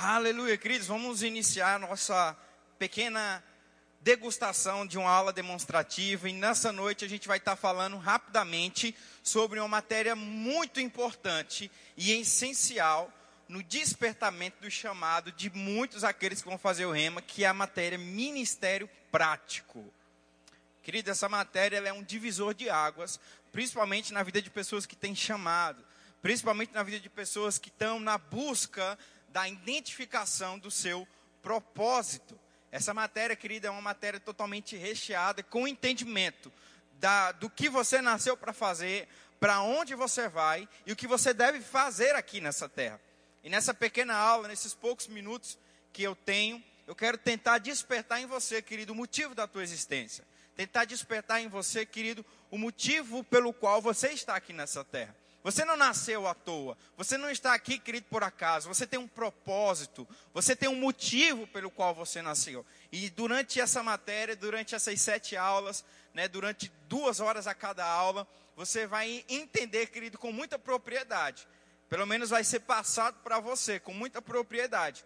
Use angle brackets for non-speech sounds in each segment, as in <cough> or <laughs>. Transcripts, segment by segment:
Aleluia, queridos, vamos iniciar nossa pequena degustação de uma aula demonstrativa e nessa noite a gente vai estar falando rapidamente sobre uma matéria muito importante e essencial no despertamento do chamado de muitos aqueles que vão fazer o rema, que é a matéria ministério prático. Querido, essa matéria é um divisor de águas, principalmente na vida de pessoas que têm chamado, principalmente na vida de pessoas que estão na busca da identificação do seu propósito. Essa matéria, querida, é uma matéria totalmente recheada com entendimento da, do que você nasceu para fazer, para onde você vai e o que você deve fazer aqui nessa terra. E nessa pequena aula, nesses poucos minutos que eu tenho, eu quero tentar despertar em você, querido, o motivo da tua existência. Tentar despertar em você, querido, o motivo pelo qual você está aqui nessa terra. Você não nasceu à toa. Você não está aqui, querido, por acaso. Você tem um propósito. Você tem um motivo pelo qual você nasceu. E durante essa matéria, durante essas sete aulas, né, durante duas horas a cada aula, você vai entender, querido, com muita propriedade. Pelo menos vai ser passado para você com muita propriedade.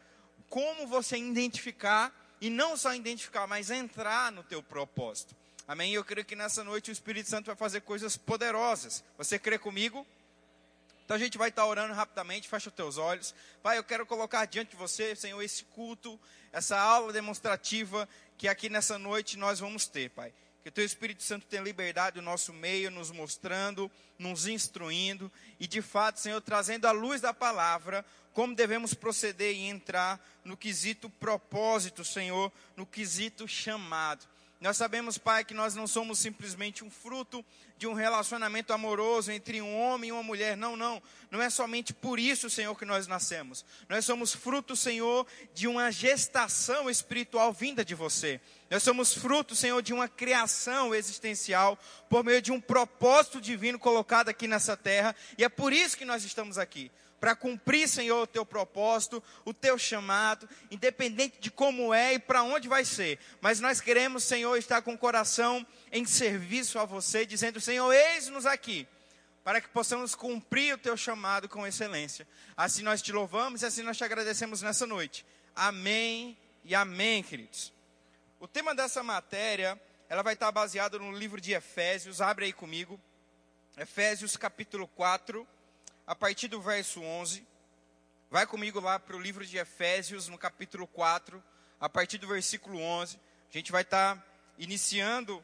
Como você identificar e não só identificar, mas entrar no teu propósito. Amém? Eu creio que nessa noite o Espírito Santo vai fazer coisas poderosas. Você crê comigo? Então a gente vai estar orando rapidamente, fecha os teus olhos. Pai, eu quero colocar diante de você, Senhor, esse culto, essa aula demonstrativa que aqui nessa noite nós vamos ter, Pai. Que o teu Espírito Santo tenha liberdade no nosso meio, nos mostrando, nos instruindo e de fato, Senhor, trazendo a luz da palavra, como devemos proceder e entrar no quesito propósito, Senhor, no quesito chamado. Nós sabemos, Pai, que nós não somos simplesmente um fruto de um relacionamento amoroso entre um homem e uma mulher. Não, não. Não é somente por isso, Senhor, que nós nascemos. Nós somos fruto, Senhor, de uma gestação espiritual vinda de você. Nós somos fruto, Senhor, de uma criação existencial por meio de um propósito divino colocado aqui nessa terra. E é por isso que nós estamos aqui para cumprir, Senhor, o teu propósito, o teu chamado, independente de como é e para onde vai ser. Mas nós queremos, Senhor, estar com o coração em serviço a você, dizendo: Senhor, eis-nos aqui, para que possamos cumprir o teu chamado com excelência. Assim nós te louvamos e assim nós te agradecemos nessa noite. Amém e amém, queridos. O tema dessa matéria, ela vai estar baseada no livro de Efésios. Abre aí comigo. Efésios capítulo 4 a partir do verso 11. Vai comigo lá para o livro de Efésios, no capítulo 4, a partir do versículo 11. A gente vai estar tá iniciando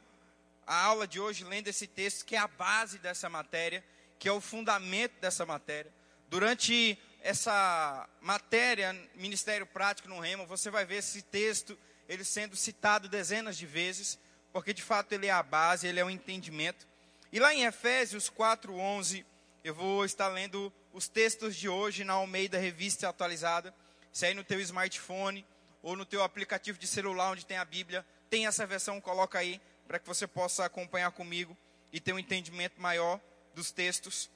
a aula de hoje lendo esse texto, que é a base dessa matéria, que é o fundamento dessa matéria. Durante essa matéria, Ministério Prático no Remo, você vai ver esse texto, ele sendo citado dezenas de vezes, porque de fato ele é a base, ele é o entendimento. E lá em Efésios 4, 11 eu vou estar lendo os textos de hoje na Almeida Revista Atualizada. Se aí no teu smartphone ou no teu aplicativo de celular onde tem a Bíblia, tem essa versão, coloca aí para que você possa acompanhar comigo e ter um entendimento maior dos textos.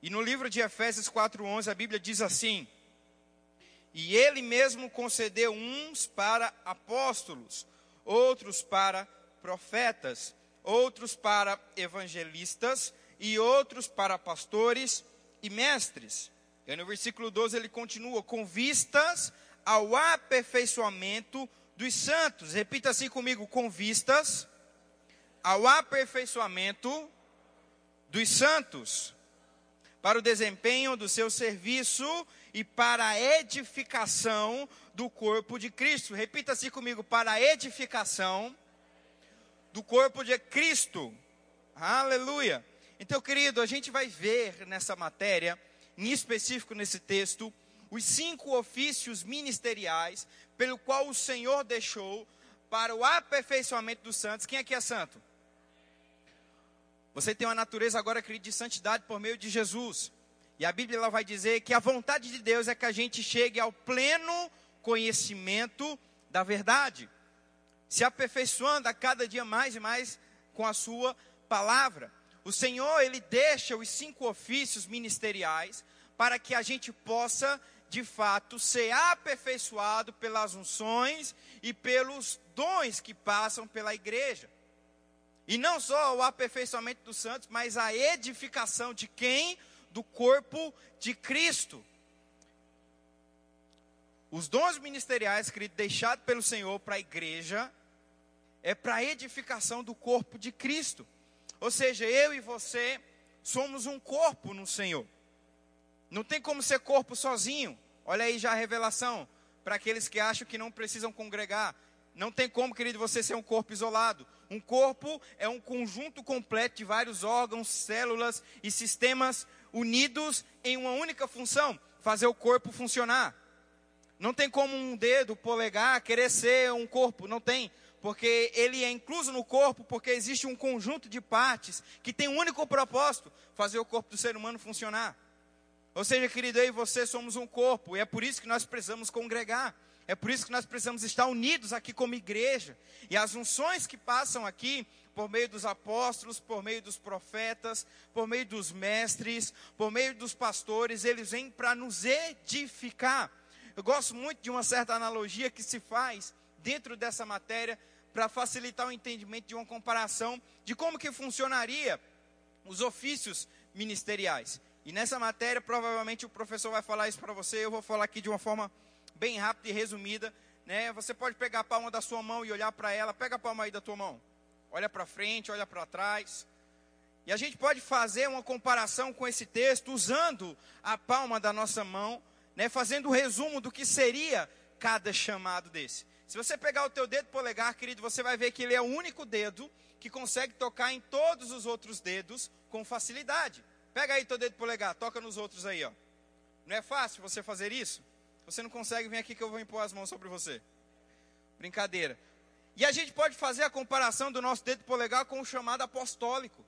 E no livro de Efésios 4:11 a Bíblia diz assim: E ele mesmo concedeu uns para apóstolos, outros para profetas, outros para evangelistas e outros para pastores e mestres. E no versículo 12 ele continua: com vistas ao aperfeiçoamento dos santos. Repita assim comigo: com vistas ao aperfeiçoamento dos santos, para o desempenho do seu serviço e para a edificação do corpo de Cristo. Repita assim comigo: para a edificação do corpo de Cristo. Aleluia. Então, querido, a gente vai ver nessa matéria, em específico nesse texto, os cinco ofícios ministeriais pelo qual o Senhor deixou para o aperfeiçoamento dos santos. Quem aqui é santo? Você tem uma natureza agora, querido, de santidade por meio de Jesus. E a Bíblia ela vai dizer que a vontade de Deus é que a gente chegue ao pleno conhecimento da verdade, se aperfeiçoando a cada dia mais e mais com a sua palavra. O Senhor, ele deixa os cinco ofícios ministeriais para que a gente possa, de fato, ser aperfeiçoado pelas unções e pelos dons que passam pela igreja. E não só o aperfeiçoamento dos santos, mas a edificação de quem? Do corpo de Cristo. Os dons ministeriais, deixados pelo Senhor para a igreja, é para a edificação do corpo de Cristo. Ou seja, eu e você somos um corpo no Senhor. Não tem como ser corpo sozinho. Olha aí já a revelação para aqueles que acham que não precisam congregar. Não tem como, querido, você ser um corpo isolado. Um corpo é um conjunto completo de vários órgãos, células e sistemas unidos em uma única função: fazer o corpo funcionar. Não tem como um dedo, polegar, querer ser um corpo. Não tem. Porque ele é incluso no corpo, porque existe um conjunto de partes que tem um único propósito: fazer o corpo do ser humano funcionar. Ou seja, querido, eu e você somos um corpo, e é por isso que nós precisamos congregar. É por isso que nós precisamos estar unidos aqui como igreja. E as unções que passam aqui, por meio dos apóstolos, por meio dos profetas, por meio dos mestres, por meio dos pastores, eles vêm para nos edificar. Eu gosto muito de uma certa analogia que se faz dentro dessa matéria para facilitar o entendimento de uma comparação de como que funcionaria os ofícios ministeriais. E nessa matéria, provavelmente o professor vai falar isso para você, eu vou falar aqui de uma forma bem rápida e resumida, né? Você pode pegar a palma da sua mão e olhar para ela. Pega a palma aí da tua mão. Olha para frente, olha para trás. E a gente pode fazer uma comparação com esse texto usando a palma da nossa mão, né? Fazendo o um resumo do que seria cada chamado desse. Se você pegar o teu dedo polegar, querido, você vai ver que ele é o único dedo que consegue tocar em todos os outros dedos com facilidade. Pega aí teu dedo polegar, toca nos outros aí, ó. Não é fácil você fazer isso? Você não consegue, vem aqui que eu vou impor as mãos sobre você. Brincadeira. E a gente pode fazer a comparação do nosso dedo polegar com o chamado apostólico.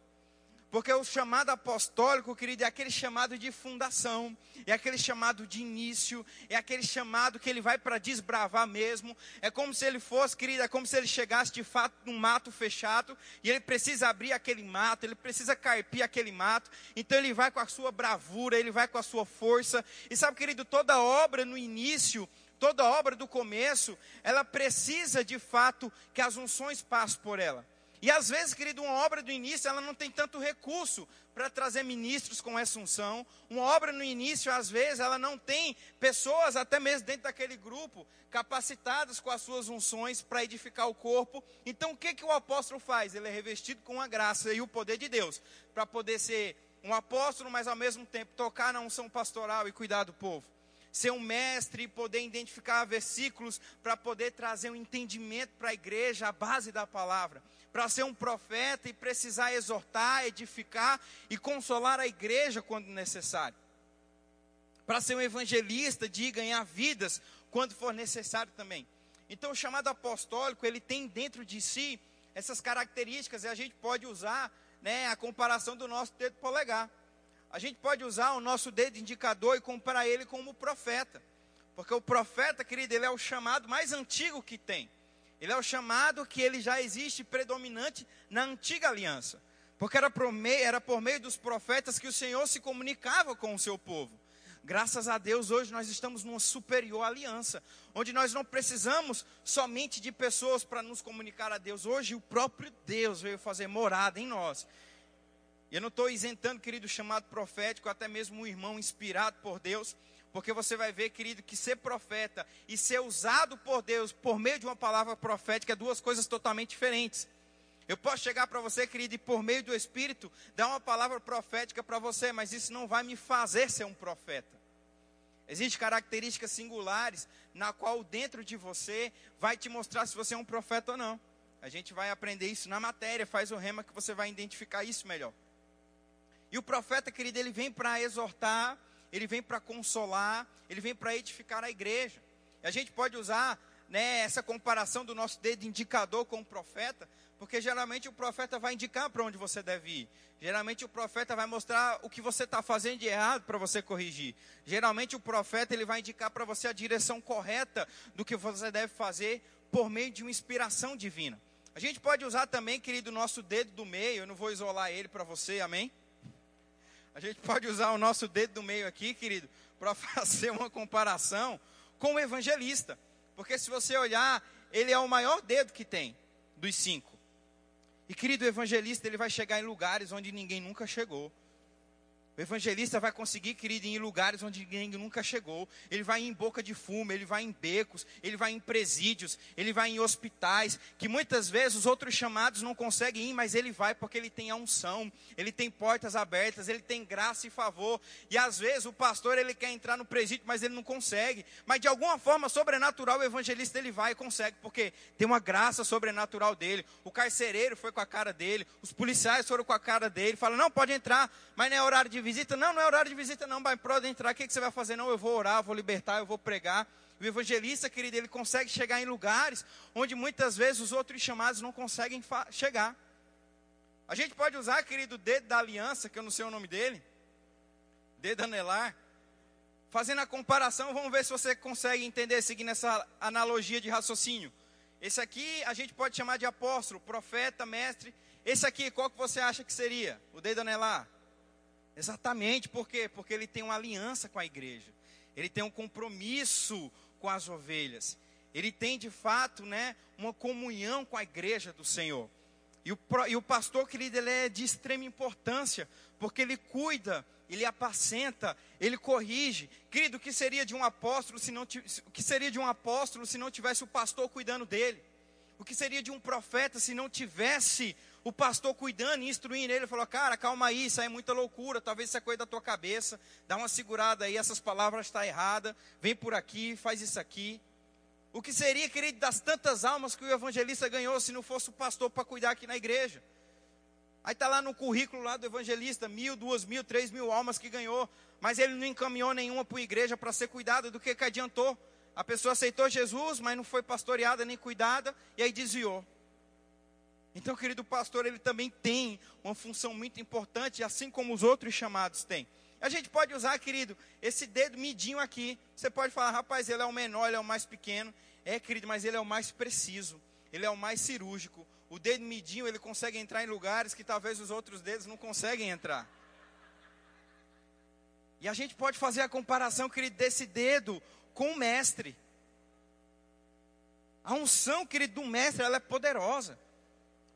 Porque o chamado apostólico, querido, é aquele chamado de fundação, é aquele chamado de início, é aquele chamado que ele vai para desbravar mesmo. É como se ele fosse, querido, é como se ele chegasse de fato num mato fechado e ele precisa abrir aquele mato, ele precisa carpir aquele mato. Então ele vai com a sua bravura, ele vai com a sua força. E sabe, querido, toda obra no início, toda obra do começo, ela precisa de fato que as unções passem por ela. E às vezes, querido, uma obra do início, ela não tem tanto recurso para trazer ministros com essa unção. Uma obra no início, às vezes, ela não tem pessoas, até mesmo dentro daquele grupo, capacitadas com as suas unções para edificar o corpo. Então, o que, que o apóstolo faz? Ele é revestido com a graça e o poder de Deus, para poder ser um apóstolo, mas ao mesmo tempo tocar na unção pastoral e cuidar do povo ser um mestre e poder identificar versículos para poder trazer um entendimento para a igreja, a base da palavra para ser um profeta e precisar exortar, edificar e consolar a igreja quando necessário. Para ser um evangelista de ganhar vidas quando for necessário também. Então, o chamado apostólico, ele tem dentro de si essas características e a gente pode usar né, a comparação do nosso dedo polegar. A gente pode usar o nosso dedo indicador e comparar ele com o profeta. Porque o profeta, querido, ele é o chamado mais antigo que tem. Ele é o chamado que ele já existe predominante na antiga aliança. Porque era por, meio, era por meio dos profetas que o Senhor se comunicava com o seu povo. Graças a Deus, hoje nós estamos numa superior aliança, onde nós não precisamos somente de pessoas para nos comunicar a Deus. Hoje, o próprio Deus veio fazer morada em nós. E eu não estou isentando, querido, chamado profético, até mesmo um irmão inspirado por Deus, porque você vai ver, querido, que ser profeta e ser usado por Deus por meio de uma palavra profética é duas coisas totalmente diferentes. Eu posso chegar para você, querido, e por meio do Espírito dar uma palavra profética para você, mas isso não vai me fazer ser um profeta. Existem características singulares na qual dentro de você vai te mostrar se você é um profeta ou não. A gente vai aprender isso na matéria, faz o rema que você vai identificar isso melhor. E o profeta, querido, ele vem para exortar, ele vem para consolar, ele vem para edificar a igreja. E a gente pode usar né, essa comparação do nosso dedo indicador com o profeta, porque geralmente o profeta vai indicar para onde você deve ir. Geralmente o profeta vai mostrar o que você está fazendo de errado para você corrigir. Geralmente o profeta ele vai indicar para você a direção correta do que você deve fazer por meio de uma inspiração divina. A gente pode usar também, querido, o nosso dedo do meio. Eu não vou isolar ele para você, amém? A gente pode usar o nosso dedo do meio aqui, querido, para <laughs> fazer uma comparação com o evangelista. Porque se você olhar, ele é o maior dedo que tem dos cinco. E querido, o evangelista ele vai chegar em lugares onde ninguém nunca chegou. O evangelista vai conseguir, querido, ir em lugares onde ninguém nunca chegou. Ele vai em boca de fumo, ele vai em becos, ele vai em presídios, ele vai em hospitais, que muitas vezes os outros chamados não conseguem ir, mas ele vai porque ele tem a unção, ele tem portas abertas, ele tem graça e favor. E às vezes o pastor ele quer entrar no presídio, mas ele não consegue. Mas de alguma forma sobrenatural o evangelista ele vai e consegue, porque tem uma graça sobrenatural dele. O carcereiro foi com a cara dele, os policiais foram com a cara dele, fala: "Não, pode entrar, mas não é horário de visita, não, não é horário de visita, não, vai pode entrar, o que, que você vai fazer? Não, eu vou orar, eu vou libertar, eu vou pregar. O evangelista, querido, ele consegue chegar em lugares onde muitas vezes os outros chamados não conseguem chegar. A gente pode usar, querido, o dedo da aliança, que eu não sei o nome dele, dedo anelar, fazendo a comparação, vamos ver se você consegue entender, seguindo essa analogia de raciocínio. Esse aqui a gente pode chamar de apóstolo, profeta, mestre. Esse aqui, qual que você acha que seria? O dedo anelar? Exatamente, por quê? Porque ele tem uma aliança com a igreja. Ele tem um compromisso com as ovelhas. Ele tem de fato, né, uma comunhão com a igreja do Senhor. E o, e o pastor, querido, ele é de extrema importância, porque ele cuida, ele apacenta, ele corrige. Querido, o que seria de um apóstolo se não o que seria de um apóstolo se não tivesse o pastor cuidando dele? O que seria de um profeta se não tivesse o pastor cuidando e instruindo ele, falou: Cara, calma aí, isso aí é muita loucura, talvez isso é coisa da tua cabeça, dá uma segurada aí, essas palavras estão tá erradas, vem por aqui, faz isso aqui. O que seria, querido, das tantas almas que o evangelista ganhou se não fosse o pastor para cuidar aqui na igreja? Aí está lá no currículo lá do evangelista, mil, duas mil, três mil almas que ganhou, mas ele não encaminhou nenhuma para a igreja para ser cuidada, do que que adiantou? A pessoa aceitou Jesus, mas não foi pastoreada nem cuidada, e aí desviou. Então, querido pastor, ele também tem uma função muito importante, assim como os outros chamados têm. A gente pode usar, querido, esse dedo midinho aqui. Você pode falar, rapaz, ele é o menor, ele é o mais pequeno. É, querido, mas ele é o mais preciso. Ele é o mais cirúrgico. O dedo midinho, ele consegue entrar em lugares que talvez os outros dedos não conseguem entrar. E a gente pode fazer a comparação, querido, desse dedo com o mestre. A unção, querido, do mestre, ela é poderosa.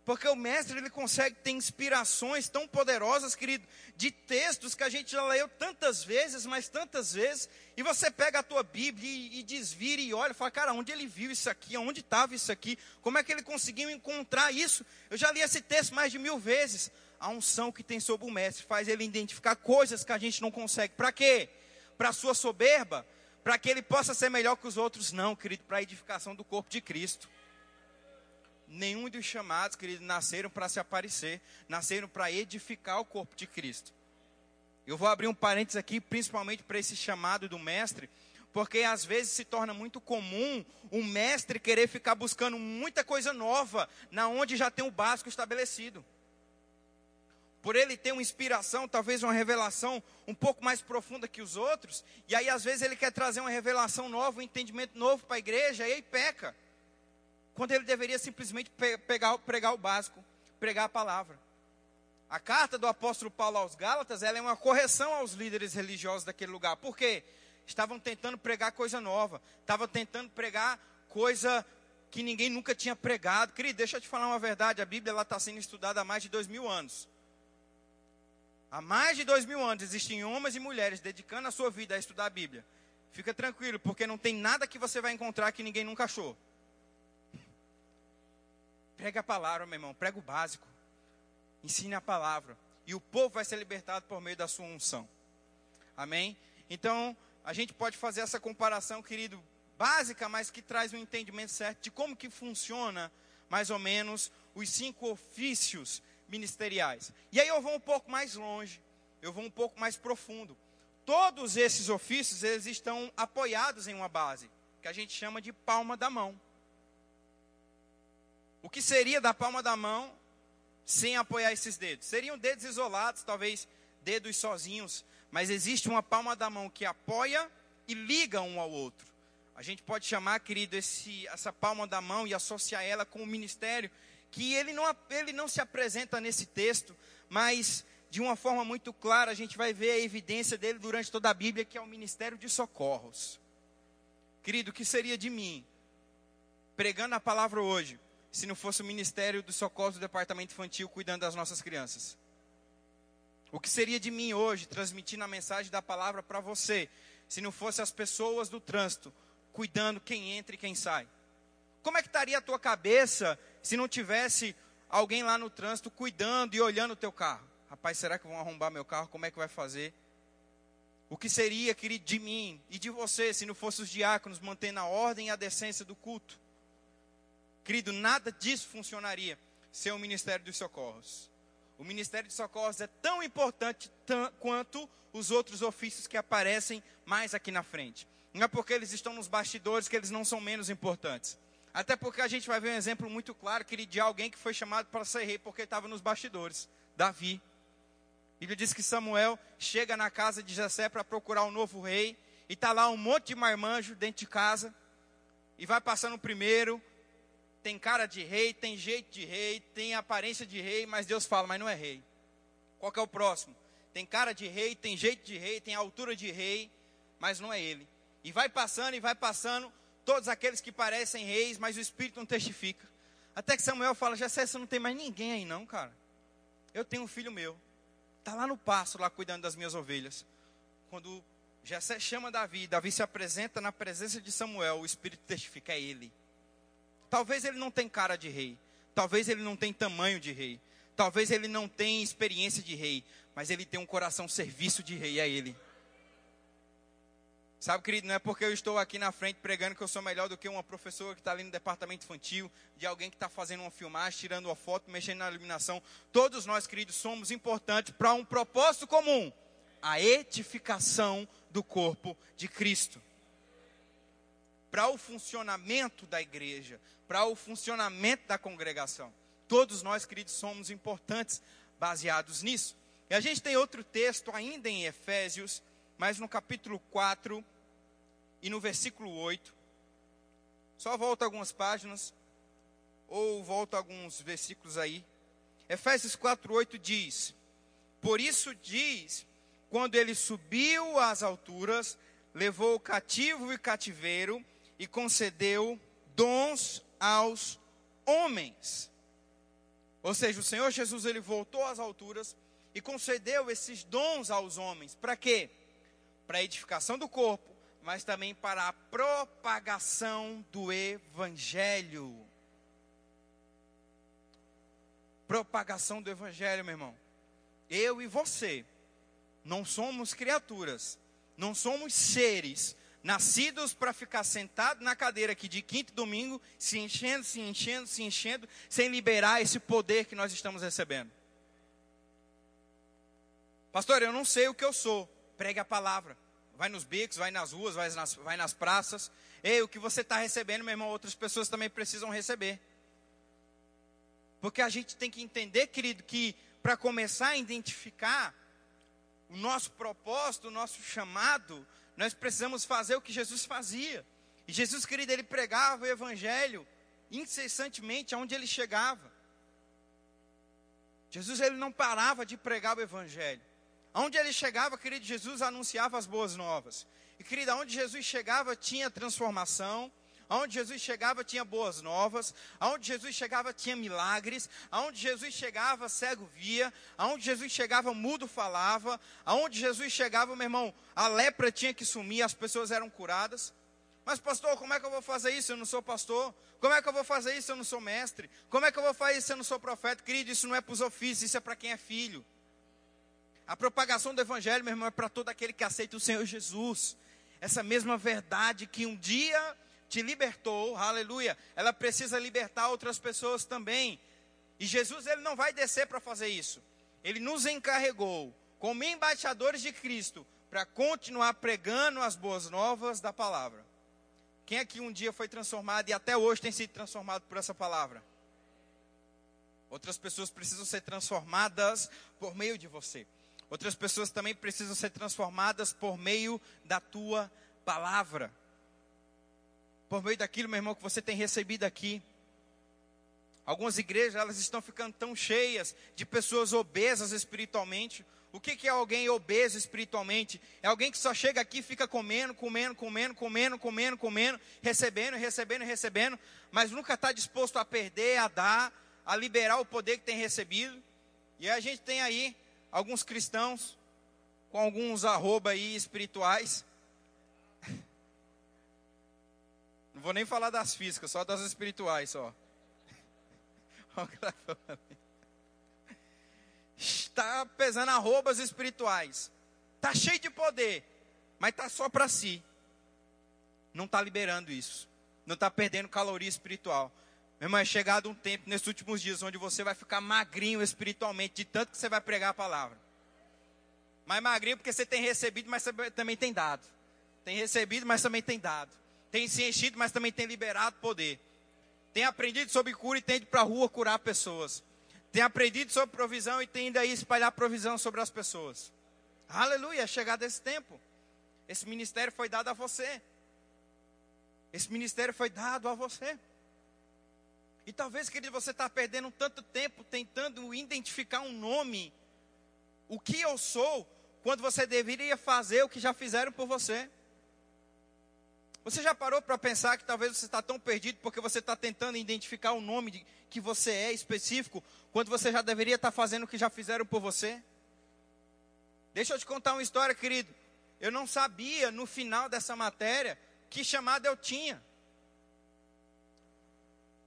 Porque o mestre ele consegue ter inspirações tão poderosas, querido, de textos que a gente já leu tantas vezes, mas tantas vezes, e você pega a tua Bíblia e, e desvira e olha, e fala, cara, onde ele viu isso aqui? Onde estava isso aqui? Como é que ele conseguiu encontrar isso? Eu já li esse texto mais de mil vezes. A unção que tem sobre o mestre faz ele identificar coisas que a gente não consegue. Para quê? Para sua soberba? Para que ele possa ser melhor que os outros? Não, querido, para a edificação do corpo de Cristo nenhum dos chamados, queridos, nasceram para se aparecer, nasceram para edificar o corpo de Cristo. Eu vou abrir um parênteses aqui, principalmente para esse chamado do mestre, porque às vezes se torna muito comum o mestre querer ficar buscando muita coisa nova, na onde já tem o básico estabelecido. Por ele ter uma inspiração, talvez uma revelação um pouco mais profunda que os outros, e aí às vezes ele quer trazer uma revelação nova, um entendimento novo para a igreja, e aí peca quando ele deveria simplesmente pegar, pregar o básico, pregar a palavra. A carta do apóstolo Paulo aos Gálatas, ela é uma correção aos líderes religiosos daquele lugar. Por quê? Estavam tentando pregar coisa nova, estavam tentando pregar coisa que ninguém nunca tinha pregado. Querido, deixa eu te falar uma verdade, a Bíblia está sendo estudada há mais de dois mil anos. Há mais de dois mil anos existem homens e mulheres dedicando a sua vida a estudar a Bíblia. Fica tranquilo, porque não tem nada que você vai encontrar que ninguém nunca achou. Prega a palavra, meu irmão, prega o básico. Ensine a palavra. E o povo vai ser libertado por meio da sua unção. Amém? Então, a gente pode fazer essa comparação, querido, básica, mas que traz um entendimento certo de como que funciona, mais ou menos, os cinco ofícios ministeriais. E aí eu vou um pouco mais longe, eu vou um pouco mais profundo. Todos esses ofícios, eles estão apoiados em uma base, que a gente chama de palma da mão. O que seria da palma da mão sem apoiar esses dedos? Seriam dedos isolados, talvez dedos sozinhos, mas existe uma palma da mão que apoia e liga um ao outro. A gente pode chamar, querido, esse, essa palma da mão e associar ela com o ministério, que ele não, ele não se apresenta nesse texto, mas de uma forma muito clara a gente vai ver a evidência dele durante toda a Bíblia, que é o ministério de socorros. Querido, o que seria de mim, pregando a palavra hoje, se não fosse o Ministério do Socorro do Departamento Infantil cuidando das nossas crianças? O que seria de mim hoje transmitindo a mensagem da palavra para você, se não fosse as pessoas do trânsito cuidando quem entra e quem sai? Como é que estaria a tua cabeça se não tivesse alguém lá no trânsito cuidando e olhando o teu carro? Rapaz, será que vão arrombar meu carro? Como é que vai fazer? O que seria, querido, de mim e de você se não fosse os diáconos mantendo a ordem e a decência do culto? Querido, nada disso funcionaria sem o Ministério dos Socorros. O Ministério de Socorros é tão importante quanto os outros ofícios que aparecem mais aqui na frente. Não é porque eles estão nos bastidores que eles não são menos importantes. Até porque a gente vai ver um exemplo muito claro, querido, de alguém que foi chamado para ser rei porque estava nos bastidores. Davi. Bíblia diz que Samuel chega na casa de Jessé para procurar um novo rei. E está lá um monte de marmanjo dentro de casa. E vai passando o primeiro. Tem cara de rei, tem jeito de rei, tem aparência de rei, mas Deus fala, mas não é rei. Qual que é o próximo? Tem cara de rei, tem jeito de rei, tem altura de rei, mas não é ele. E vai passando e vai passando todos aqueles que parecem reis, mas o Espírito não testifica. Até que Samuel fala, Jessé, você não tem mais ninguém aí não, cara. Eu tenho um filho meu. Está lá no pasto, lá cuidando das minhas ovelhas. Quando Jessé chama Davi, Davi se apresenta na presença de Samuel, o Espírito testifica, é ele. Talvez ele não tenha cara de rei. Talvez ele não tenha tamanho de rei. Talvez ele não tenha experiência de rei. Mas ele tem um coração serviço de rei, é ele. Sabe, querido, não é porque eu estou aqui na frente pregando que eu sou melhor do que uma professora que está ali no departamento infantil, de alguém que está fazendo uma filmagem, tirando uma foto, mexendo na iluminação. Todos nós, queridos, somos importantes para um propósito comum: a edificação do corpo de Cristo. Para o funcionamento da igreja, para o funcionamento da congregação. Todos nós, queridos, somos importantes baseados nisso. E a gente tem outro texto ainda em Efésios, mas no capítulo 4, e no versículo 8, só volta algumas páginas, ou volta alguns versículos aí. Efésios 8 diz: Por isso diz, quando ele subiu às alturas, levou o cativo e cativeiro e concedeu dons aos homens. Ou seja, o Senhor Jesus ele voltou às alturas e concedeu esses dons aos homens. Para quê? Para a edificação do corpo, mas também para a propagação do Evangelho. Propagação do Evangelho, meu irmão. Eu e você não somos criaturas, não somos seres nascidos para ficar sentado na cadeira aqui de quinto e domingo, se enchendo, se enchendo, se enchendo, sem liberar esse poder que nós estamos recebendo. Pastor, eu não sei o que eu sou. Pregue a palavra vai nos bicos, vai nas ruas, vai nas, vai nas praças. Ei, o que você está recebendo, meu irmão, outras pessoas também precisam receber. Porque a gente tem que entender, querido, que para começar a identificar o nosso propósito, o nosso chamado, nós precisamos fazer o que Jesus fazia. E Jesus, querido, ele pregava o evangelho incessantemente aonde ele chegava. Jesus ele não parava de pregar o evangelho. Onde ele chegava, querido, Jesus anunciava as boas novas. E, querido, onde Jesus chegava tinha transformação. Aonde Jesus chegava tinha boas novas, aonde Jesus chegava tinha milagres, aonde Jesus chegava cego via, aonde Jesus chegava mudo falava, aonde Jesus chegava, meu irmão, a lepra tinha que sumir, as pessoas eram curadas. Mas pastor, como é que eu vou fazer isso? Eu não sou pastor. Como é que eu vou fazer isso? Eu não sou mestre. Como é que eu vou fazer isso? Eu não sou profeta. Querido, isso não é para os ofícios, isso é para quem é filho. A propagação do Evangelho, meu irmão, é para todo aquele que aceita o Senhor Jesus. Essa mesma verdade que um dia te libertou, aleluia, ela precisa libertar outras pessoas também. E Jesus, ele não vai descer para fazer isso. Ele nos encarregou, como embaixadores de Cristo, para continuar pregando as boas novas da palavra. Quem aqui um dia foi transformado e até hoje tem sido transformado por essa palavra? Outras pessoas precisam ser transformadas por meio de você. Outras pessoas também precisam ser transformadas por meio da tua palavra. Por meio daquilo, meu irmão, que você tem recebido aqui. Algumas igrejas, elas estão ficando tão cheias de pessoas obesas espiritualmente. O que, que é alguém obeso espiritualmente? É alguém que só chega aqui e fica comendo, comendo, comendo, comendo, comendo, comendo, recebendo, recebendo, recebendo, mas nunca está disposto a perder, a dar, a liberar o poder que tem recebido. E a gente tem aí alguns cristãos com alguns arroba aí espirituais. Não vou nem falar das físicas, só das espirituais só. <laughs> Está pesando arrobas espirituais. Está cheio de poder, mas está só para si. Não está liberando isso. Não está perdendo caloria espiritual. Meu irmão, é chegado um tempo nesses últimos dias onde você vai ficar magrinho espiritualmente, de tanto que você vai pregar a palavra. Mas magrinho porque você tem recebido, mas também tem dado. Tem recebido, mas também tem dado. Tem se enchido, mas também tem liberado poder. Tem aprendido sobre cura e tem ido para a rua curar pessoas. Tem aprendido sobre provisão e tem ido aí espalhar provisão sobre as pessoas. Aleluia, é chegado esse tempo. Esse ministério foi dado a você. Esse ministério foi dado a você. E talvez, querido, você está perdendo tanto tempo tentando identificar um nome. O que eu sou quando você deveria fazer o que já fizeram por você. Você já parou para pensar que talvez você está tão perdido porque você está tentando identificar o nome de, que você é específico, quando você já deveria estar tá fazendo o que já fizeram por você? Deixa eu te contar uma história, querido. Eu não sabia no final dessa matéria que chamada eu tinha.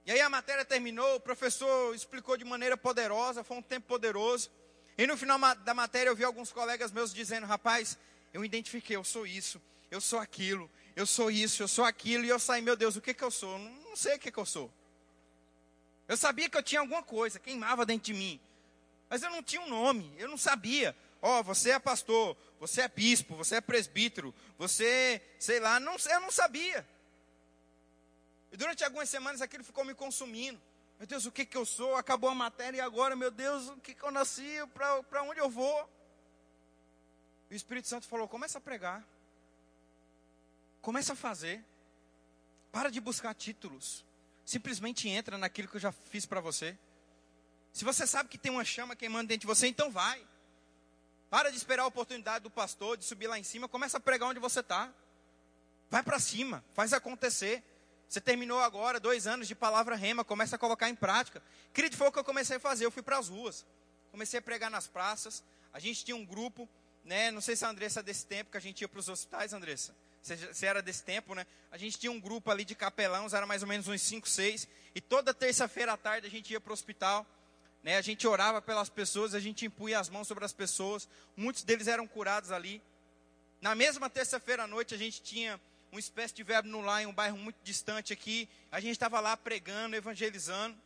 E aí a matéria terminou, o professor explicou de maneira poderosa, foi um tempo poderoso. E no final da matéria eu vi alguns colegas meus dizendo: rapaz, eu identifiquei, eu sou isso, eu sou aquilo, eu sou isso, eu sou aquilo. E eu saí, meu Deus, o que, que eu sou? Não, sei o que, que eu sou. Eu sabia que eu tinha alguma coisa, queimava dentro de mim. Mas eu não tinha um nome, eu não sabia. Ó, oh, você é pastor, você é bispo, você é presbítero, você, sei lá, não, eu não sabia. E durante algumas semanas aquilo ficou me consumindo. Meu Deus, o que, que eu sou? Acabou a matéria e agora, meu Deus, o que, que eu nasci? Para onde eu vou? E o Espírito Santo falou: começa a pregar. Começa a fazer. Para de buscar títulos. Simplesmente entra naquilo que eu já fiz para você. Se você sabe que tem uma chama queimando dentro de você, então vai. Para de esperar a oportunidade do pastor de subir lá em cima. Começa a pregar onde você está. Vai para cima. Faz acontecer. Você terminou agora dois anos de palavra rema, começa a colocar em prática. Querido, foi o que eu comecei a fazer. Eu fui para as ruas, comecei a pregar nas praças. A gente tinha um grupo, né? Não sei se a Andressa é desse tempo que a gente ia para os hospitais, Andressa. Você era desse tempo, né? A gente tinha um grupo ali de capelãos, era mais ou menos uns 5, 6. E toda terça-feira à tarde a gente ia para o hospital. Né? A gente orava pelas pessoas, a gente impunha as mãos sobre as pessoas. Muitos deles eram curados ali. Na mesma terça-feira à noite a gente tinha uma espécie de verbo no lar em um bairro muito distante aqui. A gente estava lá pregando, evangelizando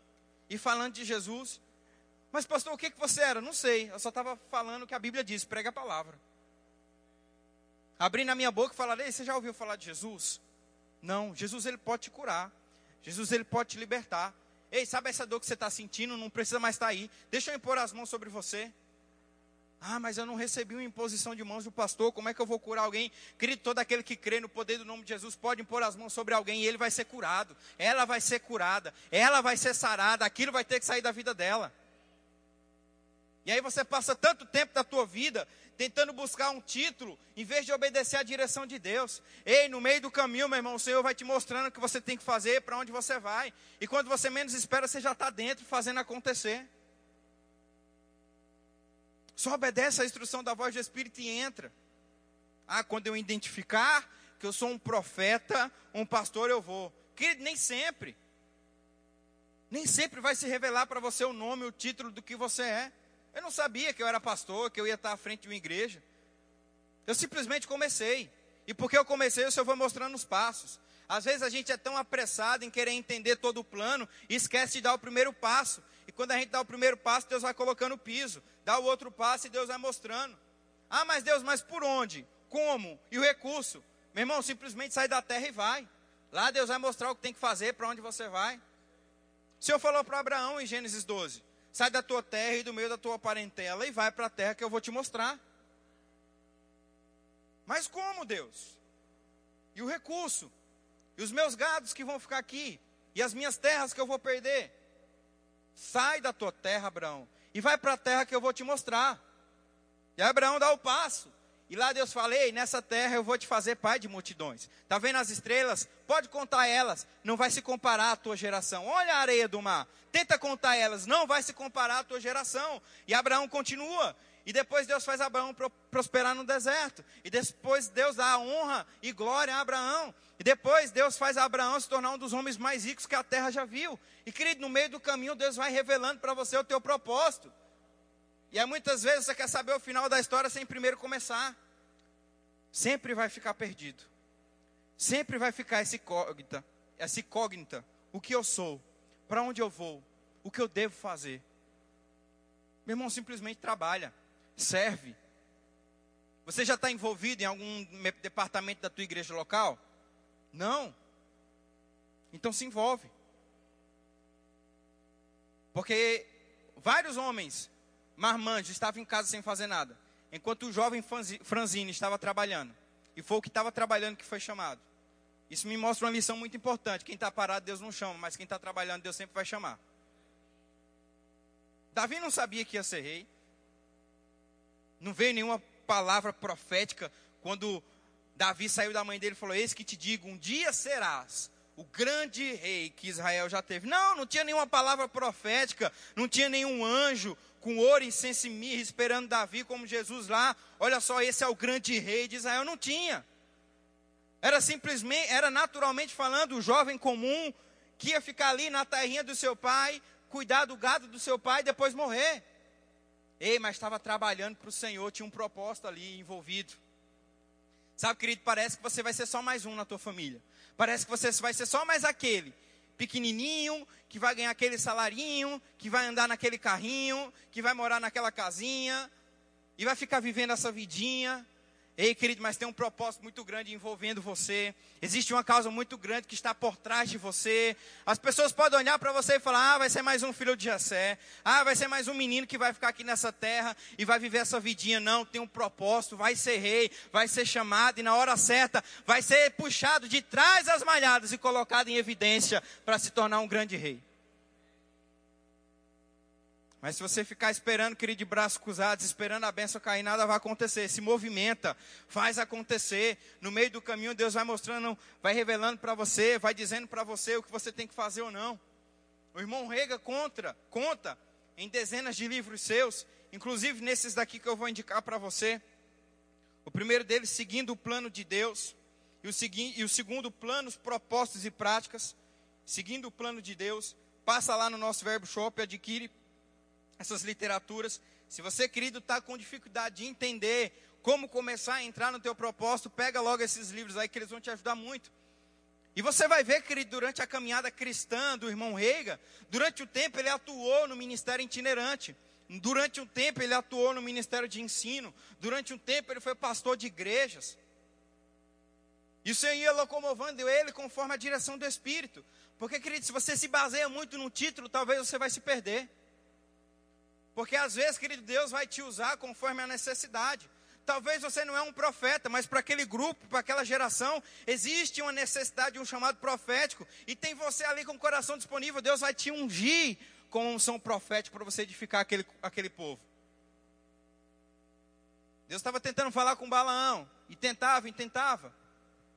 e falando de Jesus. Mas, pastor, o que, que você era? Não sei. Eu só estava falando o que a Bíblia diz: prega a palavra. Abri na minha boca e falei: Ei, você já ouviu falar de Jesus? Não, Jesus ele pode te curar. Jesus ele pode te libertar. Ei, sabe essa dor que você está sentindo? Não precisa mais estar tá aí. Deixa eu impor as mãos sobre você. Ah, mas eu não recebi uma imposição de mãos do pastor, como é que eu vou curar alguém? Querido, todo aquele que crê no poder do nome de Jesus pode impor as mãos sobre alguém e ele vai ser curado. Ela vai ser curada, ela vai ser sarada, aquilo vai ter que sair da vida dela. E aí você passa tanto tempo da tua vida tentando buscar um título, em vez de obedecer à direção de Deus. Ei, no meio do caminho, meu irmão, o Senhor vai te mostrando o que você tem que fazer, para onde você vai. E quando você menos espera, você já está dentro fazendo acontecer. Só obedece à instrução da voz do Espírito e entra. Ah, quando eu identificar que eu sou um profeta, um pastor, eu vou. Querido, nem sempre. Nem sempre vai se revelar para você o nome, o título do que você é. Eu não sabia que eu era pastor, que eu ia estar à frente de uma igreja. Eu simplesmente comecei. E porque eu comecei, o Senhor vai mostrando os passos. Às vezes a gente é tão apressado em querer entender todo o plano e esquece de dar o primeiro passo. E quando a gente dá o primeiro passo, Deus vai colocando o piso. Dá o outro passo e Deus vai mostrando. Ah, mas Deus, mas por onde? Como? E o recurso? Meu irmão, simplesmente sai da terra e vai. Lá Deus vai mostrar o que tem que fazer, para onde você vai. O Senhor falou para Abraão em Gênesis 12: Sai da tua terra e do meio da tua parentela e vai para a terra que eu vou te mostrar. Mas como, Deus? E o recurso? E os meus gados que vão ficar aqui? E as minhas terras que eu vou perder? Sai da tua terra, Abraão, e vai para a terra que eu vou te mostrar. E Abraão dá o passo. E lá Deus falei, nessa terra eu vou te fazer pai de multidões. Está vendo as estrelas? Pode contar elas, não vai se comparar à tua geração. Olha a areia do mar, tenta contar elas, não vai se comparar à tua geração. E Abraão continua. E depois Deus faz Abraão prosperar no deserto. E depois Deus dá honra e glória a Abraão. E depois Deus faz Abraão se tornar um dos homens mais ricos que a terra já viu. E querido, no meio do caminho Deus vai revelando para você o teu propósito. E aí muitas vezes você quer saber o final da história sem primeiro começar. Sempre vai ficar perdido. Sempre vai ficar essa incógnita, essa incógnita. O que eu sou? Para onde eu vou? O que eu devo fazer? Meu irmão simplesmente trabalha serve. Você já está envolvido em algum departamento da tua igreja local? Não. Então se envolve. Porque vários homens marmanjos estavam em casa sem fazer nada, enquanto o jovem Franzini estava trabalhando. E foi o que estava trabalhando que foi chamado. Isso me mostra uma lição muito importante. Quem está parado, Deus não chama, mas quem está trabalhando, Deus sempre vai chamar. Davi não sabia que ia ser rei. Não veio nenhuma palavra profética quando Davi saiu da mãe dele e falou: Eis que te digo, um dia serás o grande rei que Israel já teve. Não, não tinha nenhuma palavra profética, não tinha nenhum anjo com ouro, incenso e mirra esperando Davi como Jesus lá. Olha só, esse é o grande rei de Israel. Não tinha. Era simplesmente, era naturalmente falando, o jovem comum que ia ficar ali na terrinha do seu pai, cuidar do gado do seu pai e depois morrer. Ei, mas estava trabalhando para o Senhor, tinha um propósito ali envolvido. Sabe, querido, parece que você vai ser só mais um na tua família. Parece que você vai ser só mais aquele pequenininho, que vai ganhar aquele salarinho, que vai andar naquele carrinho, que vai morar naquela casinha e vai ficar vivendo essa vidinha. Ei, querido, mas tem um propósito muito grande envolvendo você. Existe uma causa muito grande que está por trás de você. As pessoas podem olhar para você e falar: ah, vai ser mais um filho de Jessé. Ah, vai ser mais um menino que vai ficar aqui nessa terra e vai viver essa vidinha. Não, tem um propósito. Vai ser rei, vai ser chamado e na hora certa vai ser puxado de trás das malhadas e colocado em evidência para se tornar um grande rei. Mas se você ficar esperando, querido, de braços cruzados, esperando a benção cair, nada vai acontecer. Se movimenta, faz acontecer. No meio do caminho, Deus vai mostrando, vai revelando para você, vai dizendo para você o que você tem que fazer ou não. O irmão Rega conta, conta em dezenas de livros seus, inclusive nesses daqui que eu vou indicar para você. O primeiro deles, seguindo o plano de Deus. E o, segui, e o segundo, planos, propostos e práticas. Seguindo o plano de Deus. Passa lá no nosso Verbo Shop, adquire essas literaturas. Se você, querido, está com dificuldade de entender como começar a entrar no teu propósito, pega logo esses livros aí que eles vão te ajudar muito. E você vai ver, querido, durante a caminhada cristã do irmão Reiga, durante o tempo ele atuou no ministério itinerante. Durante um tempo ele atuou no ministério de ensino. Durante um tempo ele foi pastor de igrejas. E o Senhor ia locomovando ele conforme a direção do Espírito. Porque, querido, se você se baseia muito no título, talvez você vai se perder. Porque às vezes, querido, Deus vai te usar conforme a necessidade. Talvez você não é um profeta, mas para aquele grupo, para aquela geração, existe uma necessidade de um chamado profético. E tem você ali com o coração disponível. Deus vai te ungir com unção profética para você edificar aquele, aquele povo. Deus estava tentando falar com Balaão. E tentava, e tentava.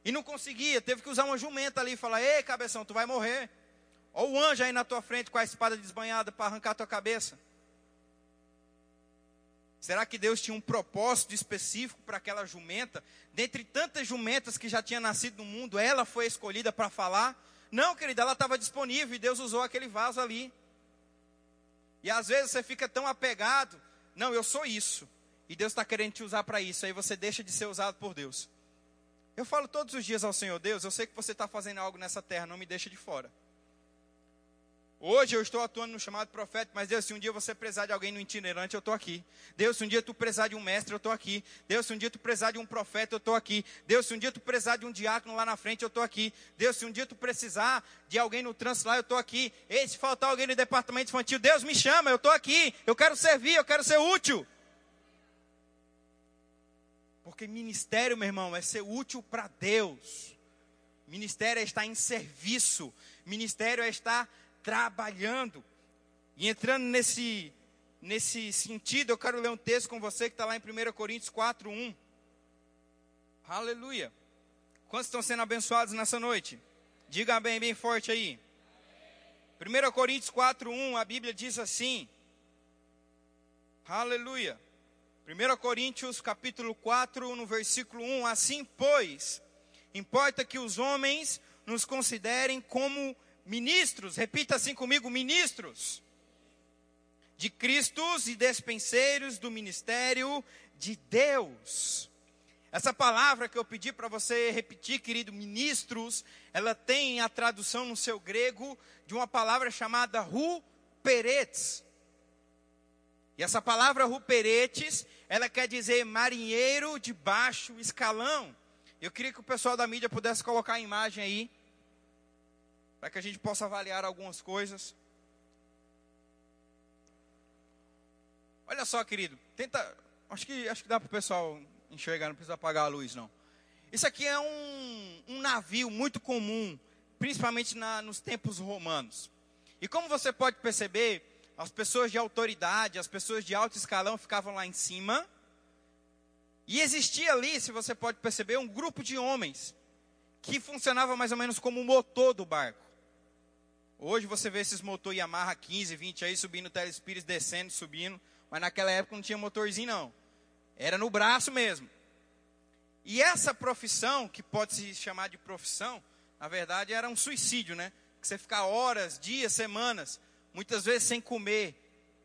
E não conseguia. Teve que usar uma jumenta ali e falar: Ei, cabeção, tu vai morrer. Olha o anjo aí na tua frente com a espada desbanhada para arrancar a tua cabeça. Será que Deus tinha um propósito específico para aquela jumenta? Dentre tantas jumentas que já tinha nascido no mundo, ela foi escolhida para falar? Não, querida, ela estava disponível e Deus usou aquele vaso ali. E às vezes você fica tão apegado, não, eu sou isso. E Deus está querendo te usar para isso, aí você deixa de ser usado por Deus. Eu falo todos os dias ao Senhor, Deus, eu sei que você está fazendo algo nessa terra, não me deixa de fora. Hoje eu estou atuando no chamado profeta, mas Deus, se um dia você precisar de alguém no itinerante, eu estou aqui. Deus, se um dia tu precisar de um mestre, eu estou aqui. Deus, se um dia tu precisar de um profeta, eu estou aqui. Deus, se um dia tu precisar de um diácono lá na frente, eu estou aqui. Deus, se um dia tu precisar de alguém no trânsito lá, eu estou aqui. Ei, se faltar alguém no departamento infantil, Deus me chama, eu estou aqui. Eu quero servir, eu quero ser útil. Porque ministério, meu irmão, é ser útil para Deus. Ministério é estar em serviço. Ministério é estar trabalhando. E entrando nesse, nesse sentido, eu quero ler um texto com você que está lá em 1 Coríntios 4, 1. Aleluia. Quantos estão sendo abençoados nessa noite? Diga bem, bem forte aí. 1 Coríntios 4, 1, a Bíblia diz assim. Aleluia. 1 Coríntios capítulo 4, no versículo 1, assim pois, importa que os homens nos considerem como ministros, repita assim comigo, ministros de Cristo e despenseiros do ministério de Deus. Essa palavra que eu pedi para você repetir, querido, ministros, ela tem a tradução no seu grego de uma palavra chamada ruperetes. E essa palavra ruperetes, ela quer dizer marinheiro de baixo escalão. Eu queria que o pessoal da mídia pudesse colocar a imagem aí, para que a gente possa avaliar algumas coisas. Olha só, querido, tenta. Acho que, acho que dá para o pessoal enxergar, não precisa apagar a luz, não. Isso aqui é um, um navio muito comum, principalmente na, nos tempos romanos. E como você pode perceber, as pessoas de autoridade, as pessoas de alto escalão ficavam lá em cima. E existia ali, se você pode perceber, um grupo de homens que funcionava mais ou menos como o motor do barco. Hoje você vê esses motor Yamaha 15, 20 aí subindo telespires, descendo, subindo. Mas naquela época não tinha motorzinho não. Era no braço mesmo. E essa profissão, que pode se chamar de profissão, na verdade era um suicídio, né? Que você ficar horas, dias, semanas muitas vezes sem comer,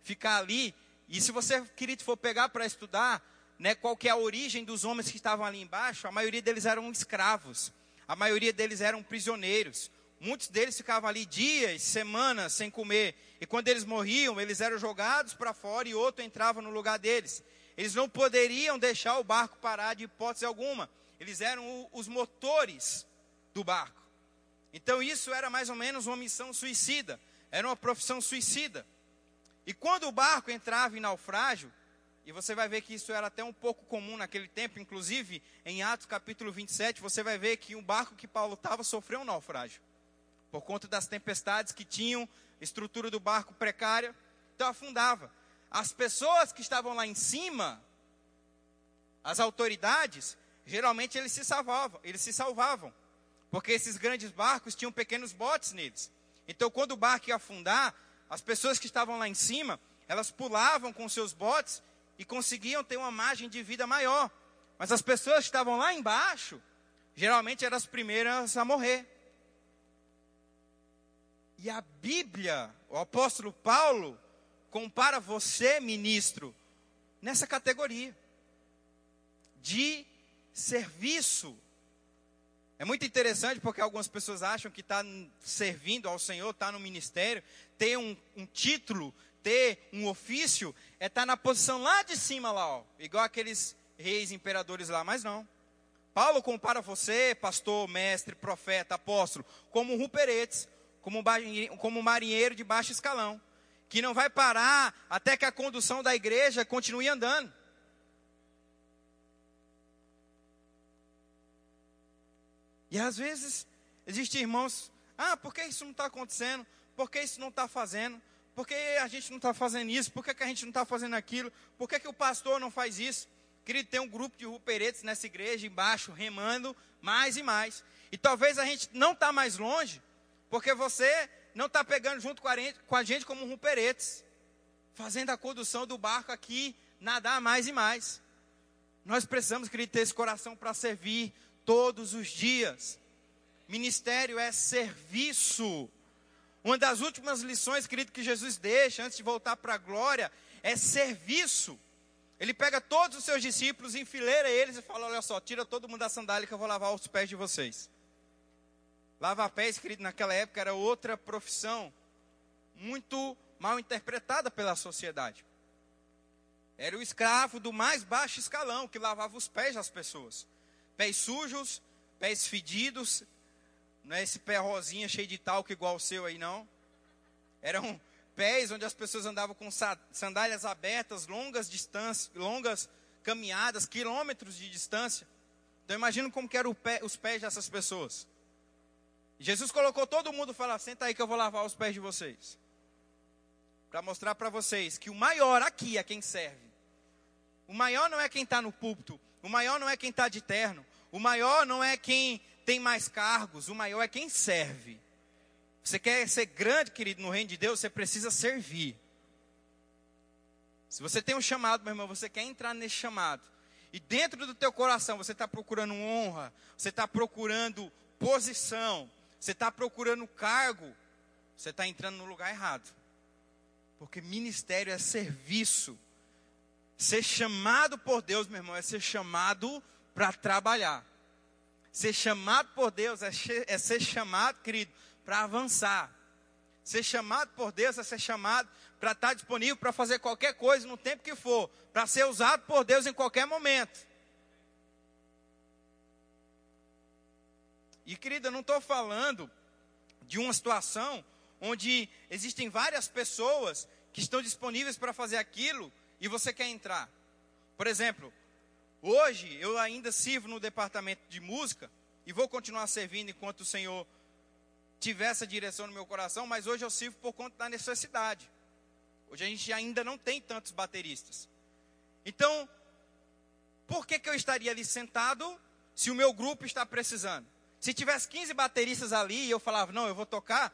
ficar ali. E se você, querido, for pegar para estudar, né, qual que é a origem dos homens que estavam ali embaixo, a maioria deles eram escravos, a maioria deles eram prisioneiros. Muitos deles ficavam ali dias, semanas sem comer. E quando eles morriam, eles eram jogados para fora e outro entrava no lugar deles. Eles não poderiam deixar o barco parar de hipótese alguma. Eles eram os motores do barco. Então isso era mais ou menos uma missão suicida. Era uma profissão suicida. E quando o barco entrava em naufrágio, e você vai ver que isso era até um pouco comum naquele tempo, inclusive em Atos capítulo 27, você vai ver que o barco que Paulo estava sofreu um naufrágio. Por conta das tempestades que tinham, estrutura do barco precária, então afundava. As pessoas que estavam lá em cima, as autoridades, geralmente eles se salvavam, eles se salvavam, porque esses grandes barcos tinham pequenos botes neles. Então, quando o barco ia afundar, as pessoas que estavam lá em cima, elas pulavam com seus botes e conseguiam ter uma margem de vida maior. Mas as pessoas que estavam lá embaixo, geralmente eram as primeiras a morrer. E a Bíblia, o apóstolo Paulo, compara você, ministro, nessa categoria de serviço é muito interessante porque algumas pessoas acham que está servindo ao Senhor, está no ministério, ter um, um, título, ter um ofício, é estar tá na posição lá de cima, lá, ó, igual aqueles reis imperadores lá, mas não. Paulo compara você, pastor, mestre, profeta, apóstolo, como um ruperetes, como, um marinheiro de baixo escalão, que não vai parar até que a condução da igreja continue andando. E às vezes, existem irmãos, ah, por que isso não está acontecendo? Por que isso não está fazendo? Por que a gente não está fazendo isso? Por que, que a gente não está fazendo aquilo? Por que, que o pastor não faz isso? Querido, tem um grupo de ruperetes nessa igreja embaixo, remando mais e mais. E talvez a gente não está mais longe, porque você não está pegando junto com a, gente, como ruperetes, fazendo a condução do barco aqui, nadar mais e mais. Nós precisamos, querido, ter esse coração para servir, todos os dias. Ministério é serviço. Uma das últimas lições, querido, que Jesus deixa antes de voltar para a glória é serviço. Ele pega todos os seus discípulos, enfileira eles e fala: Olha só, tira todo mundo da sandália que eu vou lavar os pés de vocês. Lavar pés, querido, naquela época era outra profissão muito mal interpretada pela sociedade. Era o escravo do mais baixo escalão que lavava os pés das pessoas pés sujos, pés fedidos, não é esse pé rosinha cheio de talco igual o seu aí não. Eram pés onde as pessoas andavam com sandálias abertas, longas distâncias, longas caminhadas, quilômetros de distância. Então imagina como que eram pé, os pés dessas pessoas. Jesus colocou todo mundo e falou: senta aí que eu vou lavar os pés de vocês. Para mostrar para vocês que o maior aqui é quem serve. O maior não é quem está no púlpito. O maior não é quem está de terno. O maior não é quem tem mais cargos, o maior é quem serve. Você quer ser grande, querido, no reino de Deus, você precisa servir. Se você tem um chamado, meu irmão, você quer entrar nesse chamado. E dentro do teu coração você está procurando honra, você está procurando posição, você está procurando cargo, você está entrando no lugar errado. Porque ministério é serviço. Ser chamado por Deus, meu irmão, é ser chamado para trabalhar. Ser chamado por Deus é, é ser chamado, querido, para avançar. Ser chamado por Deus é ser chamado para estar disponível para fazer qualquer coisa no tempo que for, para ser usado por Deus em qualquer momento. E querida, não estou falando de uma situação onde existem várias pessoas que estão disponíveis para fazer aquilo e você quer entrar. Por exemplo, hoje eu ainda sirvo no departamento de música e vou continuar servindo enquanto o Senhor tiver essa direção no meu coração, mas hoje eu sirvo por conta da necessidade. Hoje a gente ainda não tem tantos bateristas. Então, por que, que eu estaria ali sentado se o meu grupo está precisando? Se tivesse 15 bateristas ali e eu falava, não, eu vou tocar,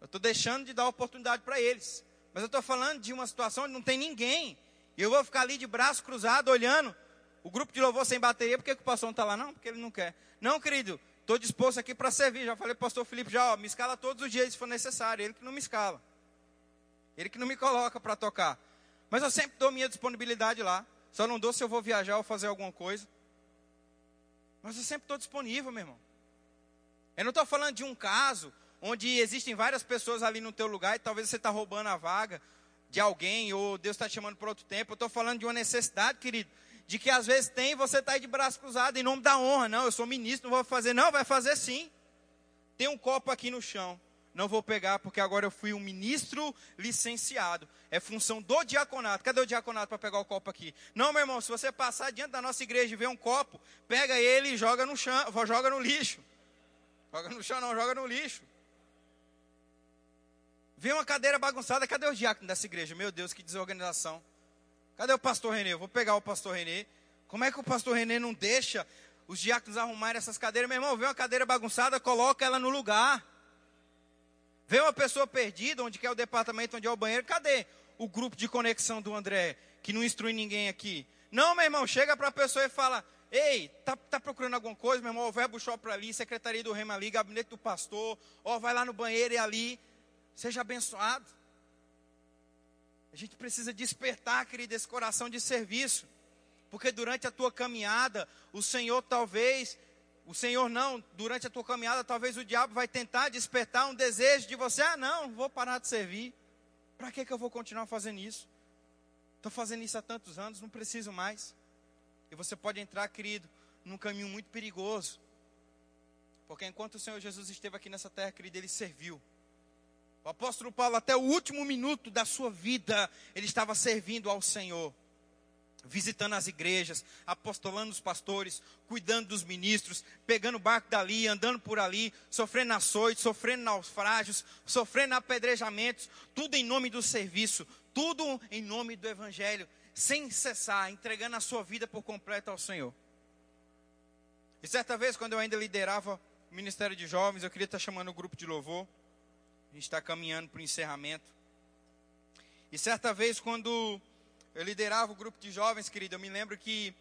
eu estou deixando de dar oportunidade para eles. Mas eu estou falando de uma situação onde não tem ninguém. E eu vou ficar ali de braço cruzado, olhando o grupo de louvor sem bateria. Por que, que o pastor não está lá? Não, porque ele não quer. Não, querido, estou disposto aqui para servir. Já falei para o pastor Felipe, já, ó, me escala todos os dias se for necessário. Ele que não me escala. Ele que não me coloca para tocar. Mas eu sempre dou minha disponibilidade lá. Só não dou se eu vou viajar ou fazer alguma coisa. Mas eu sempre estou disponível, meu irmão. Eu não estou falando de um caso onde existem várias pessoas ali no teu lugar e talvez você está roubando a vaga de alguém ou Deus está te chamando para outro tempo. Eu estou falando de uma necessidade, querido, de que às vezes tem você está aí de braço cruzado em nome da honra. Não, eu sou ministro, não vou fazer. Não, vai fazer sim. Tem um copo aqui no chão. Não vou pegar porque agora eu fui um ministro licenciado. É função do diaconato. Cadê o diaconato para pegar o copo aqui? Não, meu irmão, se você passar diante da nossa igreja e ver um copo, pega ele e joga no chão, joga no lixo. Joga no chão não, joga no lixo. Vem uma cadeira bagunçada, cadê o diácono dessa igreja? Meu Deus, que desorganização. Cadê o pastor Renê? Eu vou pegar o pastor Renê. Como é que o pastor Renê não deixa os diáconos arrumarem essas cadeiras? Meu irmão, vê uma cadeira bagunçada, coloca ela no lugar. Vê uma pessoa perdida, onde quer o departamento, onde é o banheiro, cadê o grupo de conexão do André, que não instrui ninguém aqui? Não, meu irmão, chega para a pessoa e fala, ei, tá, tá procurando alguma coisa, meu irmão, o verbo shop ali, secretaria do rema ali, gabinete do pastor, ó, vai lá no banheiro e ali, Seja abençoado. A gente precisa despertar, querido, esse coração de serviço. Porque durante a tua caminhada, o Senhor talvez, o Senhor não, durante a tua caminhada, talvez o diabo vai tentar despertar um desejo de você: ah, não, vou parar de servir. Para que, que eu vou continuar fazendo isso? Estou fazendo isso há tantos anos, não preciso mais. E você pode entrar, querido, num caminho muito perigoso. Porque enquanto o Senhor Jesus esteve aqui nessa terra, querido, ele serviu. O apóstolo Paulo, até o último minuto da sua vida, ele estava servindo ao Senhor, visitando as igrejas, apostolando os pastores, cuidando dos ministros, pegando barco dali, andando por ali, sofrendo açoites, sofrendo naufrágios, sofrendo apedrejamentos, tudo em nome do serviço, tudo em nome do Evangelho, sem cessar, entregando a sua vida por completo ao Senhor. E certa vez, quando eu ainda liderava o ministério de jovens, eu queria estar chamando o grupo de louvor. A gente está caminhando para o encerramento. E certa vez, quando eu liderava o grupo de jovens, querido, eu me lembro que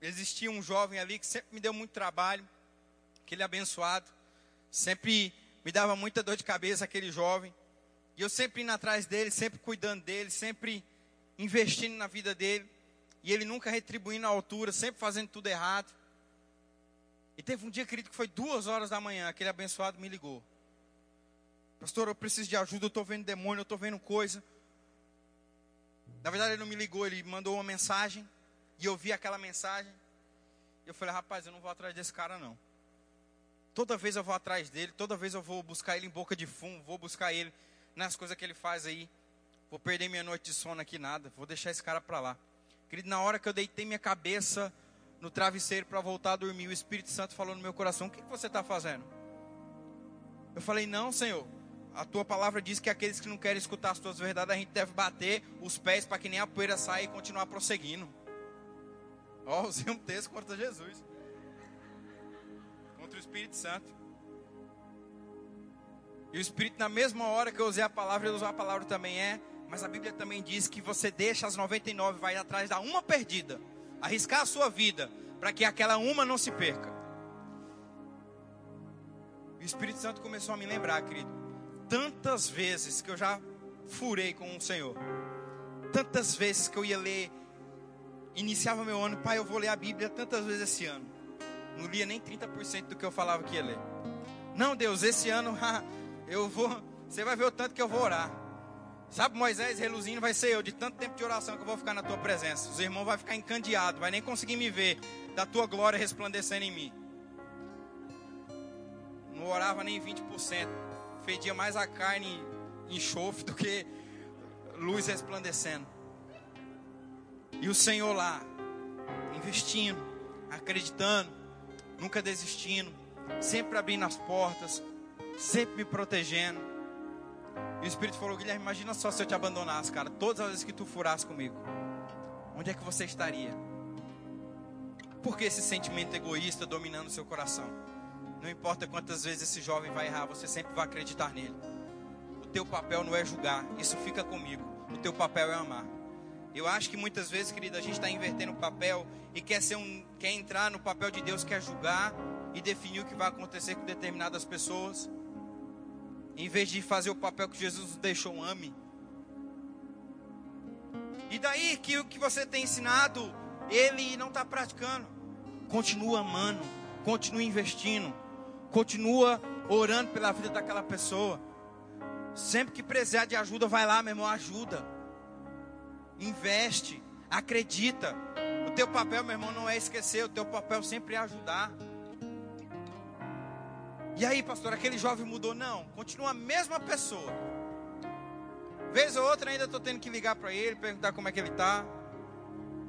existia um jovem ali que sempre me deu muito trabalho, aquele abençoado, sempre me dava muita dor de cabeça aquele jovem. E eu sempre indo atrás dele, sempre cuidando dele, sempre investindo na vida dele. E ele nunca retribuindo a altura, sempre fazendo tudo errado. E teve um dia, querido, que foi duas horas da manhã, aquele abençoado me ligou. Pastor, eu preciso de ajuda, eu estou vendo demônio, eu estou vendo coisa. Na verdade, ele não me ligou, ele mandou uma mensagem. E eu vi aquela mensagem. E eu falei, rapaz, eu não vou atrás desse cara não. Toda vez eu vou atrás dele, toda vez eu vou buscar ele em boca de fumo, vou buscar ele nas coisas que ele faz aí. Vou perder minha noite de sono aqui, nada. Vou deixar esse cara para lá. Querido, na hora que eu deitei minha cabeça no travesseiro para voltar a dormir, o Espírito Santo falou no meu coração: O que, que você está fazendo? Eu falei: Não, Senhor a tua palavra diz que aqueles que não querem escutar as tuas verdades, a gente deve bater os pés para que nem a poeira saia e continuar prosseguindo. Ó, oh, <laughs> usei um texto contra Jesus. Contra o Espírito Santo. E o Espírito, na mesma hora que eu usei a palavra, ele usou a palavra também, é Mas a Bíblia também diz que você deixa as 99 e vai atrás da uma perdida. Arriscar a sua vida para que aquela uma não se perca. O Espírito Santo começou a me lembrar, querido. Tantas vezes que eu já furei com o Senhor. Tantas vezes que eu ia ler, iniciava meu ano, pai, eu vou ler a Bíblia tantas vezes esse ano. Não lia nem 30% do que eu falava que ia ler. Não, Deus, esse ano <laughs> eu vou, você vai ver o tanto que eu vou orar. Sabe, Moisés reluzindo vai ser eu, de tanto tempo de oração que eu vou ficar na tua presença. Os irmãos vão ficar encandeados, vai nem conseguir me ver da tua glória resplandecendo em mim. Não orava nem 20%. Fedia mais a carne enxofre do que luz resplandecendo. E o Senhor lá, investindo, acreditando, nunca desistindo, sempre abrindo as portas, sempre me protegendo. E o Espírito falou: Guilherme, imagina só se eu te abandonasse, cara, todas as vezes que tu furasse comigo, onde é que você estaria? Por que esse sentimento egoísta dominando o seu coração? Não importa quantas vezes esse jovem vai errar, você sempre vai acreditar nele. O teu papel não é julgar, isso fica comigo. O teu papel é amar. Eu acho que muitas vezes, querida, a gente está invertendo o papel e quer ser um, quer entrar no papel de Deus, quer julgar e definir o que vai acontecer com determinadas pessoas. Em vez de fazer o papel que Jesus deixou, ame. E daí que o que você tem ensinado, ele não está praticando. Continua amando, continua investindo, continua orando pela vida daquela pessoa. Sempre que precisar de ajuda, vai lá, meu irmão, ajuda. Investe, acredita. O teu papel, meu irmão, não é esquecer, o teu papel sempre é ajudar. E aí, pastor, aquele jovem mudou? Não, continua a mesma pessoa. Vez ou outra ainda estou tendo que ligar para ele, perguntar como é que ele está.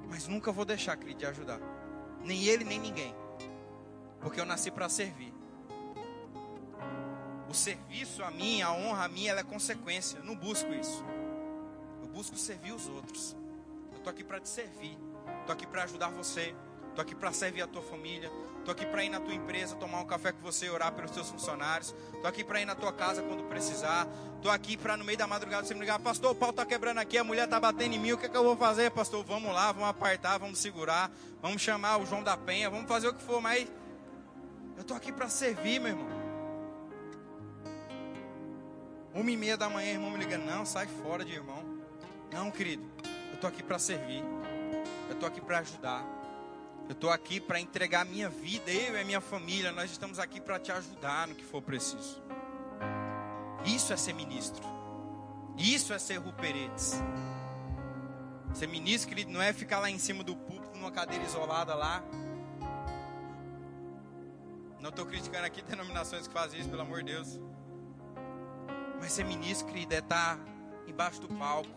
Mas nunca vou deixar, querido, de ajudar. Nem ele, nem ninguém. Porque eu nasci para servir. O serviço a mim, a honra a mim, ela é consequência. Eu não busco isso. Eu busco servir os outros. Eu estou aqui para te servir. Estou aqui para ajudar você. Estou aqui para servir a tua família. Estou aqui para ir na tua empresa, tomar um café com você e orar pelos teus funcionários. Estou aqui para ir na tua casa quando precisar. Estou aqui para no meio da madrugada você me ligar, pastor, o pau está quebrando aqui, a mulher está batendo em mim, o que, é que eu vou fazer, pastor? Vamos lá, vamos apartar, vamos segurar, vamos chamar o João da Penha, vamos fazer o que for, mas eu estou aqui para servir, meu irmão. Uma e meia da manhã, irmão me liga, não, sai fora de irmão. Não, querido, eu estou aqui para servir. Eu estou aqui para ajudar. Eu estou aqui para entregar a minha vida, eu e a minha família. Nós estamos aqui para te ajudar no que for preciso. Isso é ser ministro. Isso é ser ruperetes. Ser ministro, querido, não é ficar lá em cima do púlpito, numa cadeira isolada lá. Não estou criticando aqui denominações que fazem isso, pelo amor de Deus. Mas ser ministro, querido, é estar tá embaixo do palco,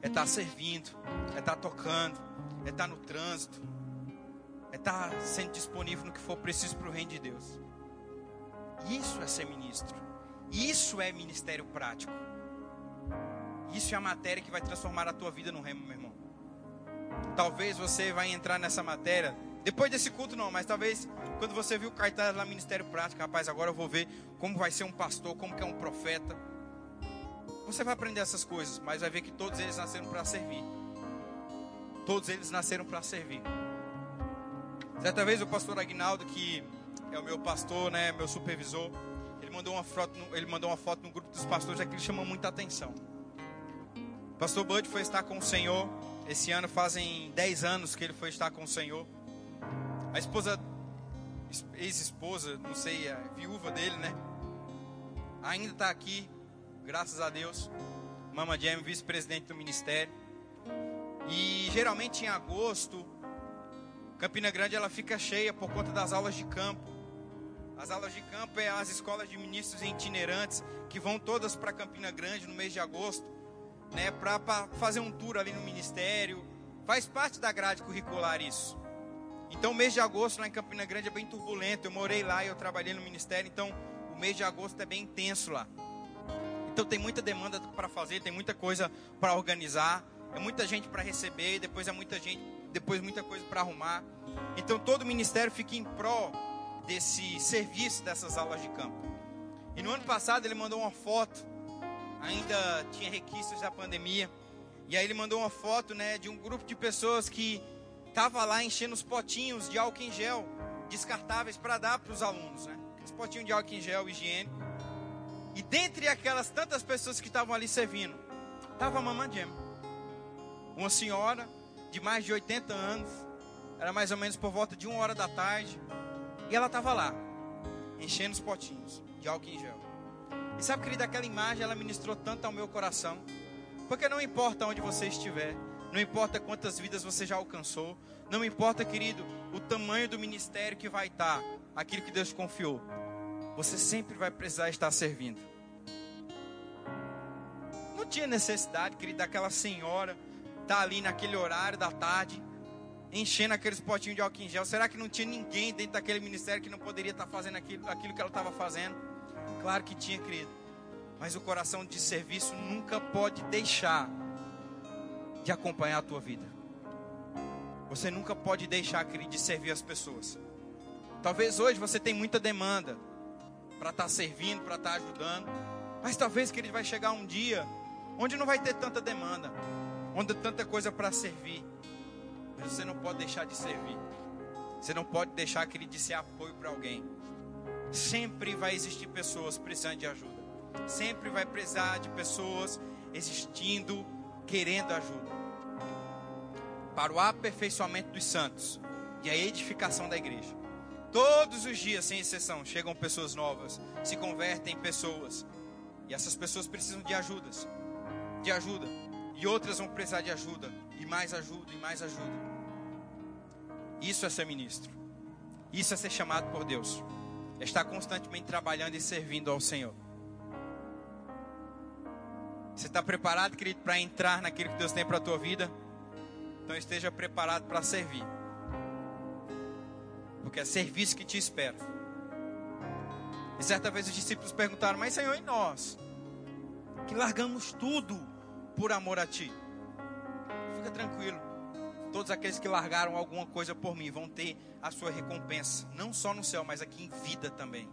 é estar tá servindo, é estar tá tocando, é estar no trânsito é estar tá sendo disponível no que for preciso para o reino de Deus. Isso é ser ministro. Isso é ministério prático. Isso é a matéria que vai transformar a tua vida no remo, meu irmão. Talvez você vai entrar nessa matéria depois desse culto não, mas talvez quando você viu o cartaz lá ministério prático, rapaz, agora eu vou ver como vai ser um pastor, como que é um profeta. Você vai aprender essas coisas, mas vai ver que todos eles nasceram para servir. Todos eles nasceram para servir. Certa vez o pastor Agnaldo, que é o meu pastor, né, meu supervisor, ele mandou uma foto, ele mandou uma foto no grupo dos pastores, é que ele chamou muita atenção. O pastor Bud foi estar com o Senhor. Esse ano fazem 10 anos que ele foi estar com o Senhor. A esposa, ex-esposa, não sei, a viúva dele, né? Ainda está aqui, graças a Deus. Mama Jam, vice-presidente do ministério. E geralmente em agosto, Campina Grande ela fica cheia por conta das aulas de campo. As aulas de campo é as escolas de ministros itinerantes que vão todas para Campina Grande no mês de agosto, né, para fazer um tour ali no ministério. Faz parte da grade curricular isso. Então, o mês de agosto lá em Campina Grande é bem turbulento. Eu morei lá e eu trabalhei no ministério, então o mês de agosto é bem intenso lá. Então, tem muita demanda para fazer, tem muita coisa para organizar, é muita gente para receber, depois é muita gente depois muita coisa para arrumar. Então todo o ministério fica em pró desse serviço dessas aulas de campo. E no ano passado ele mandou uma foto, ainda tinha requisitos da pandemia. E aí ele mandou uma foto, né, de um grupo de pessoas que tava lá enchendo os potinhos de álcool em gel descartáveis para dar para os alunos, né? Aqueles potinhos de álcool em gel higiênico. E dentre aquelas tantas pessoas que estavam ali servindo, estava a Mamãe Gemma. Uma senhora de mais de 80 anos, era mais ou menos por volta de uma hora da tarde, e ela estava lá, enchendo os potinhos de álcool em gel. E sabe, querida, aquela imagem ela ministrou tanto ao meu coração, porque não importa onde você estiver, não importa quantas vidas você já alcançou, não importa, querido, o tamanho do ministério que vai estar, aquilo que Deus confiou, você sempre vai precisar estar servindo. Não tinha necessidade, querido, daquela senhora tá ali naquele horário da tarde, enchendo aqueles potinhos de álcool em gel. Será que não tinha ninguém dentro daquele ministério que não poderia estar fazendo aquilo, aquilo que ela estava fazendo? Claro que tinha, querido. Mas o coração de serviço nunca pode deixar de acompanhar a tua vida. Você nunca pode deixar, querido, de servir as pessoas. Talvez hoje você tenha muita demanda para estar tá servindo, para estar tá ajudando. Mas talvez, querido, vai chegar um dia onde não vai ter tanta demanda, onde tanta coisa para servir. Mas você não pode deixar de servir. Você não pode deixar, querido, de ser apoio para alguém. Sempre vai existir pessoas precisando de ajuda. Sempre vai precisar de pessoas existindo, querendo ajuda para o aperfeiçoamento dos santos e a edificação da igreja. Todos os dias, sem exceção, chegam pessoas novas, se convertem em pessoas. E essas pessoas precisam de ajudas, de ajuda. E outras vão precisar de ajuda, e mais ajuda, e mais ajuda. Isso é ser ministro. Isso é ser chamado por Deus. É estar constantemente trabalhando e servindo ao Senhor. Você está preparado, querido, para entrar naquilo que Deus tem para a tua vida? Então esteja preparado para servir. Porque é serviço que te espera. E certa vez os discípulos perguntaram: Mas Senhor, e nós? Que largamos tudo por amor a Ti. Fica tranquilo. Todos aqueles que largaram alguma coisa por mim vão ter a sua recompensa. Não só no céu, mas aqui em vida também.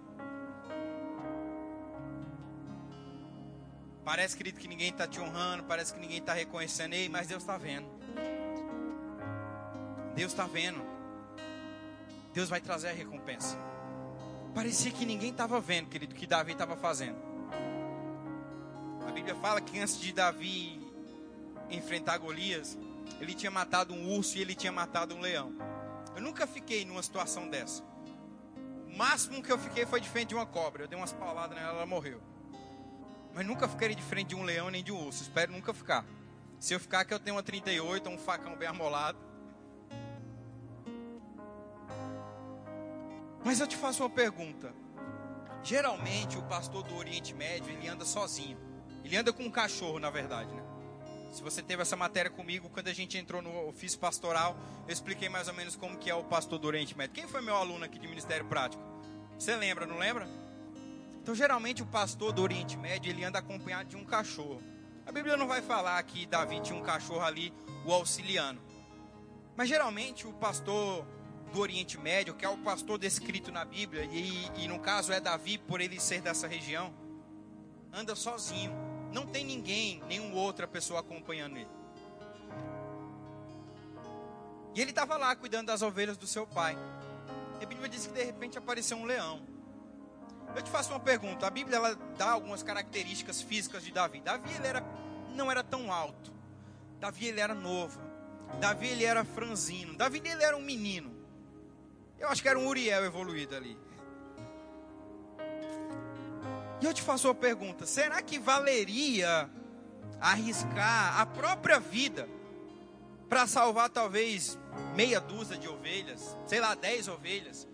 Parece, querido, que ninguém está te honrando, parece que ninguém está reconhecendo, Ei, mas Deus está vendo. Deus está vendo. Deus vai trazer a recompensa. Parecia que ninguém estava vendo, querido, o que Davi estava fazendo. Bíblia fala que antes de Davi enfrentar Golias, ele tinha matado um urso e ele tinha matado um leão. Eu nunca fiquei numa situação dessa. O máximo que eu fiquei foi de frente de uma cobra. Eu dei umas pauladas nela, ela morreu. Mas nunca ficaria de frente de um leão nem de um urso. Espero nunca ficar. Se eu ficar, que eu tenho uma 38, um facão bem armolado. Mas eu te faço uma pergunta. Geralmente o pastor do Oriente Médio ele anda sozinho. Ele anda com um cachorro, na verdade, né? Se você teve essa matéria comigo, quando a gente entrou no ofício pastoral, eu expliquei mais ou menos como que é o pastor do Oriente Médio. Quem foi meu aluno aqui de Ministério Prático? Você lembra, não lembra? Então, geralmente o pastor do Oriente Médio, ele anda acompanhado de um cachorro. A Bíblia não vai falar que Davi tinha um cachorro ali, o auxiliando. Mas geralmente o pastor do Oriente Médio, que é o pastor descrito na Bíblia, e, e no caso é Davi, por ele ser dessa região, anda sozinho. Não tem ninguém, nenhuma outra pessoa acompanhando ele. E ele estava lá cuidando das ovelhas do seu pai. E a Bíblia diz que de repente apareceu um leão. Eu te faço uma pergunta. A Bíblia ela dá algumas características físicas de Davi. Davi ele era, não era tão alto. Davi ele era novo. Davi ele era franzino. Davi ele era um menino. Eu acho que era um Uriel evoluído ali. E eu te faço uma pergunta: será que valeria arriscar a própria vida para salvar talvez meia dúzia de ovelhas, sei lá, dez ovelhas,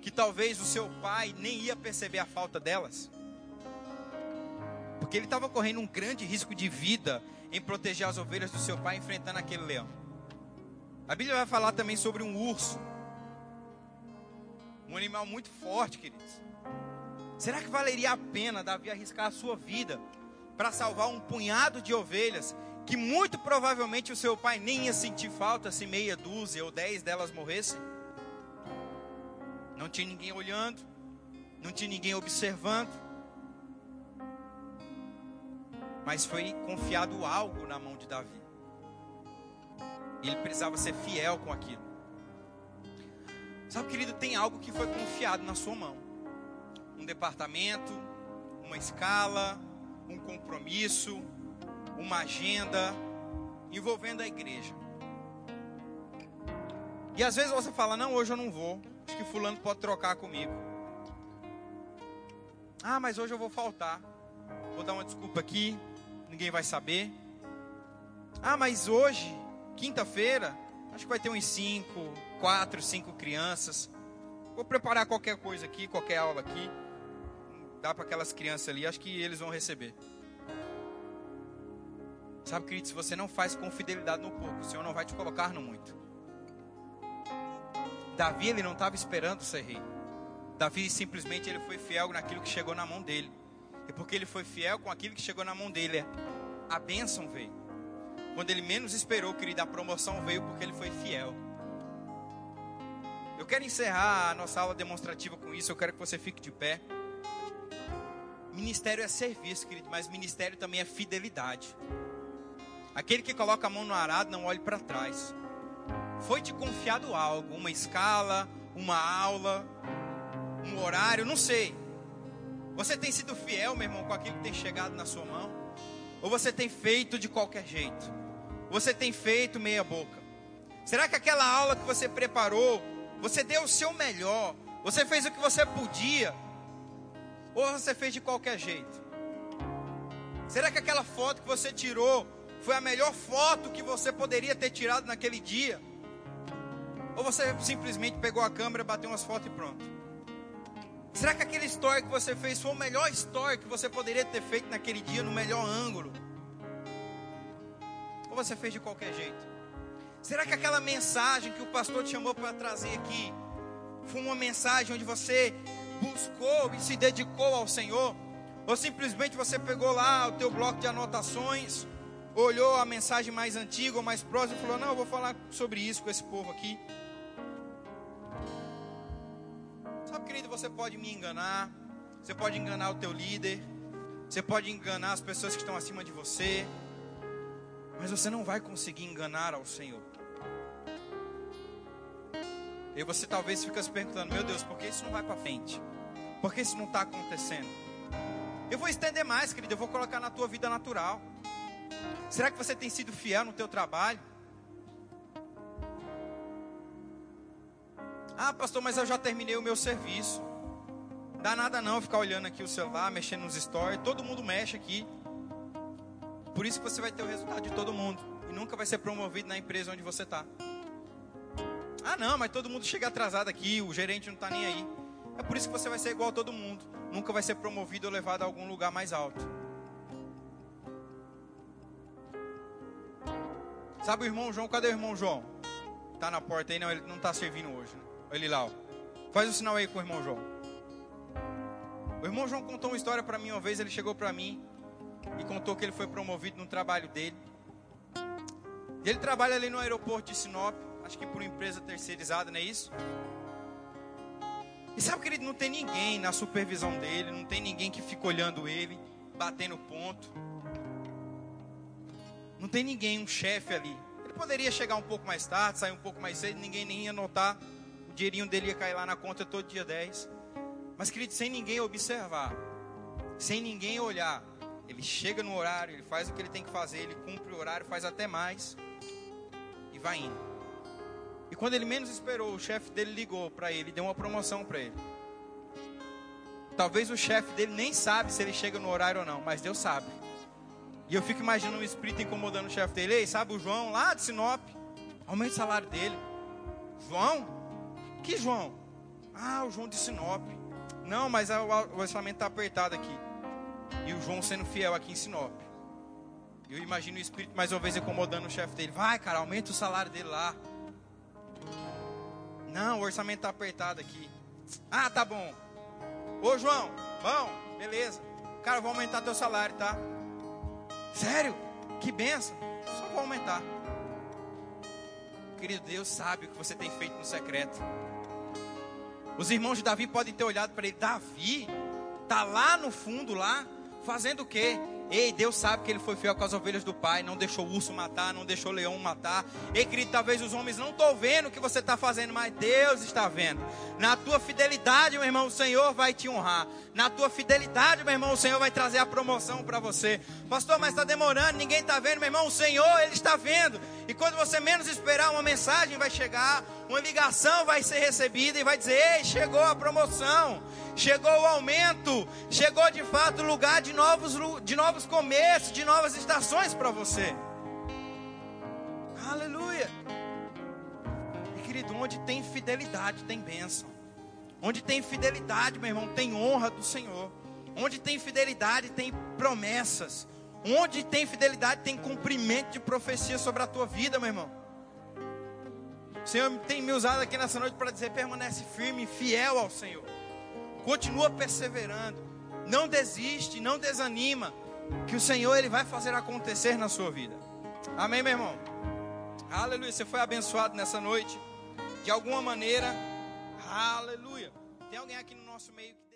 que talvez o seu pai nem ia perceber a falta delas? Porque ele estava correndo um grande risco de vida em proteger as ovelhas do seu pai enfrentando aquele leão. A Bíblia vai falar também sobre um urso um animal muito forte, queridos. Será que valeria a pena Davi arriscar a sua vida para salvar um punhado de ovelhas que muito provavelmente o seu pai nem ia sentir falta se meia dúzia ou dez delas morressem? Não tinha ninguém olhando, não tinha ninguém observando. Mas foi confiado algo na mão de Davi. Ele precisava ser fiel com aquilo. Sabe, querido, tem algo que foi confiado na sua mão: um departamento, uma escala, um compromisso, uma agenda envolvendo a igreja. E às vezes você fala: Não, hoje eu não vou. Acho que Fulano pode trocar comigo. Ah, mas hoje eu vou faltar. Vou dar uma desculpa aqui, ninguém vai saber. Ah, mas hoje, quinta-feira, acho que vai ter uns cinco, quatro, cinco crianças. Vou preparar qualquer coisa aqui, qualquer aula aqui. Dá para aquelas crianças ali, acho que eles vão receber. Sabe, querido, se você não faz com fidelidade no pouco, o Senhor não vai te colocar no muito. Davi, ele não estava esperando ser rei. Davi simplesmente ele foi fiel naquilo que chegou na mão dele. E porque ele foi fiel com aquilo que chegou na mão dele, a bênção veio. Quando ele menos esperou, querido, a promoção veio porque ele foi fiel. Eu quero encerrar a nossa aula demonstrativa com isso. Eu quero que você fique de pé. Ministério é serviço, querido, mas ministério também é fidelidade. Aquele que coloca a mão no arado não olhe para trás. Foi te confiado algo, uma escala, uma aula, um horário, não sei. Você tem sido fiel, meu irmão, com aquilo que tem chegado na sua mão? Ou você tem feito de qualquer jeito? Você tem feito meia boca? Será que aquela aula que você preparou, você deu o seu melhor? Você fez o que você podia? Ou você fez de qualquer jeito? Será que aquela foto que você tirou foi a melhor foto que você poderia ter tirado naquele dia? Ou você simplesmente pegou a câmera, bateu umas fotos e pronto? Será que aquele story que você fez foi o melhor story que você poderia ter feito naquele dia, no melhor ângulo? Ou você fez de qualquer jeito? Será que aquela mensagem que o pastor te chamou para trazer aqui foi uma mensagem onde você buscou e se dedicou ao Senhor? Ou simplesmente você pegou lá o teu bloco de anotações, olhou a mensagem mais antiga ou mais próxima e falou: Não, eu vou falar sobre isso com esse povo aqui. Sabe, querido, você pode me enganar, você pode enganar o teu líder, você pode enganar as pessoas que estão acima de você, mas você não vai conseguir enganar ao Senhor. E você talvez fica se perguntando: Meu Deus, por que isso não vai para frente? Por que isso não está acontecendo? Eu vou estender mais, querido, eu vou colocar na tua vida natural. Será que você tem sido fiel no teu trabalho? Ah, pastor, mas eu já terminei o meu serviço. Dá nada não ficar olhando aqui o celular, mexendo nos stories. Todo mundo mexe aqui. Por isso que você vai ter o resultado de todo mundo. E nunca vai ser promovido na empresa onde você está. Ah, não, mas todo mundo chega atrasado aqui, o gerente não está nem aí. É por isso que você vai ser igual a todo mundo. Nunca vai ser promovido ou levado a algum lugar mais alto. Sabe o irmão João? Cadê o irmão João? Tá na porta aí? Não, ele não está servindo hoje. Né? Ele lá, ó. Faz o um sinal aí com o irmão João. O irmão João contou uma história para mim uma vez. Ele chegou para mim e contou que ele foi promovido no trabalho dele. Ele trabalha ali no aeroporto de Sinop, acho que por empresa terceirizada, não é isso? E sabe, querido, não tem ninguém na supervisão dele, não tem ninguém que fica olhando ele, batendo ponto. Não tem ninguém, um chefe ali. Ele poderia chegar um pouco mais tarde, sair um pouco mais cedo, ninguém nem ia notar. O dinheirinho dele ia cair lá na conta todo dia 10. Mas, querido, sem ninguém observar, sem ninguém olhar, ele chega no horário, ele faz o que ele tem que fazer, ele cumpre o horário, faz até mais e vai indo. E quando ele menos esperou, o chefe dele ligou para ele, deu uma promoção para ele. Talvez o chefe dele nem sabe se ele chega no horário ou não, mas Deus sabe. E eu fico imaginando um espírito incomodando o chefe dele. Ei, sabe o João lá de Sinop? Aumenta o salário dele. João? Que João? Ah, o João de Sinop. Não, mas o orçamento está apertado aqui. E o João sendo fiel aqui em Sinop. Eu imagino o espírito mais uma vez incomodando o chefe dele. Vai, cara, aumenta o salário dele lá. Não, o orçamento está apertado aqui. Ah, tá bom. Ô, João, bom, beleza. Cara, vou aumentar teu salário, tá? Sério? Que benção. Só vou aumentar. Querido Deus sabe o que você tem feito no secreto. Os irmãos de Davi podem ter olhado para ele. Davi tá lá no fundo lá fazendo o quê? Ei, Deus sabe que ele foi fiel com as ovelhas do Pai, não deixou o urso matar, não deixou o leão matar. Ei, querido, talvez os homens não estão vendo o que você está fazendo, mas Deus está vendo. Na tua fidelidade, meu irmão, o Senhor vai te honrar. Na tua fidelidade, meu irmão, o Senhor vai trazer a promoção para você. Pastor, mas está demorando, ninguém está vendo, meu irmão, o Senhor, Ele está vendo. E quando você menos esperar, uma mensagem vai chegar, uma ligação vai ser recebida e vai dizer: Ei, chegou a promoção chegou o aumento, chegou de fato o lugar de novos, de novos começos, de novas estações para você. Aleluia. E querido, onde tem fidelidade, tem bênção. Onde tem fidelidade, meu irmão, tem honra do Senhor. Onde tem fidelidade, tem promessas. Onde tem fidelidade, tem cumprimento de profecia sobre a tua vida, meu irmão. Senhor tem me usado aqui nessa noite para dizer: permanece firme, fiel ao Senhor. Continua perseverando. Não desiste, não desanima. Que o Senhor ele vai fazer acontecer na sua vida. Amém, meu irmão? Aleluia. Você foi abençoado nessa noite. De alguma maneira. Aleluia. Tem alguém aqui no nosso meio que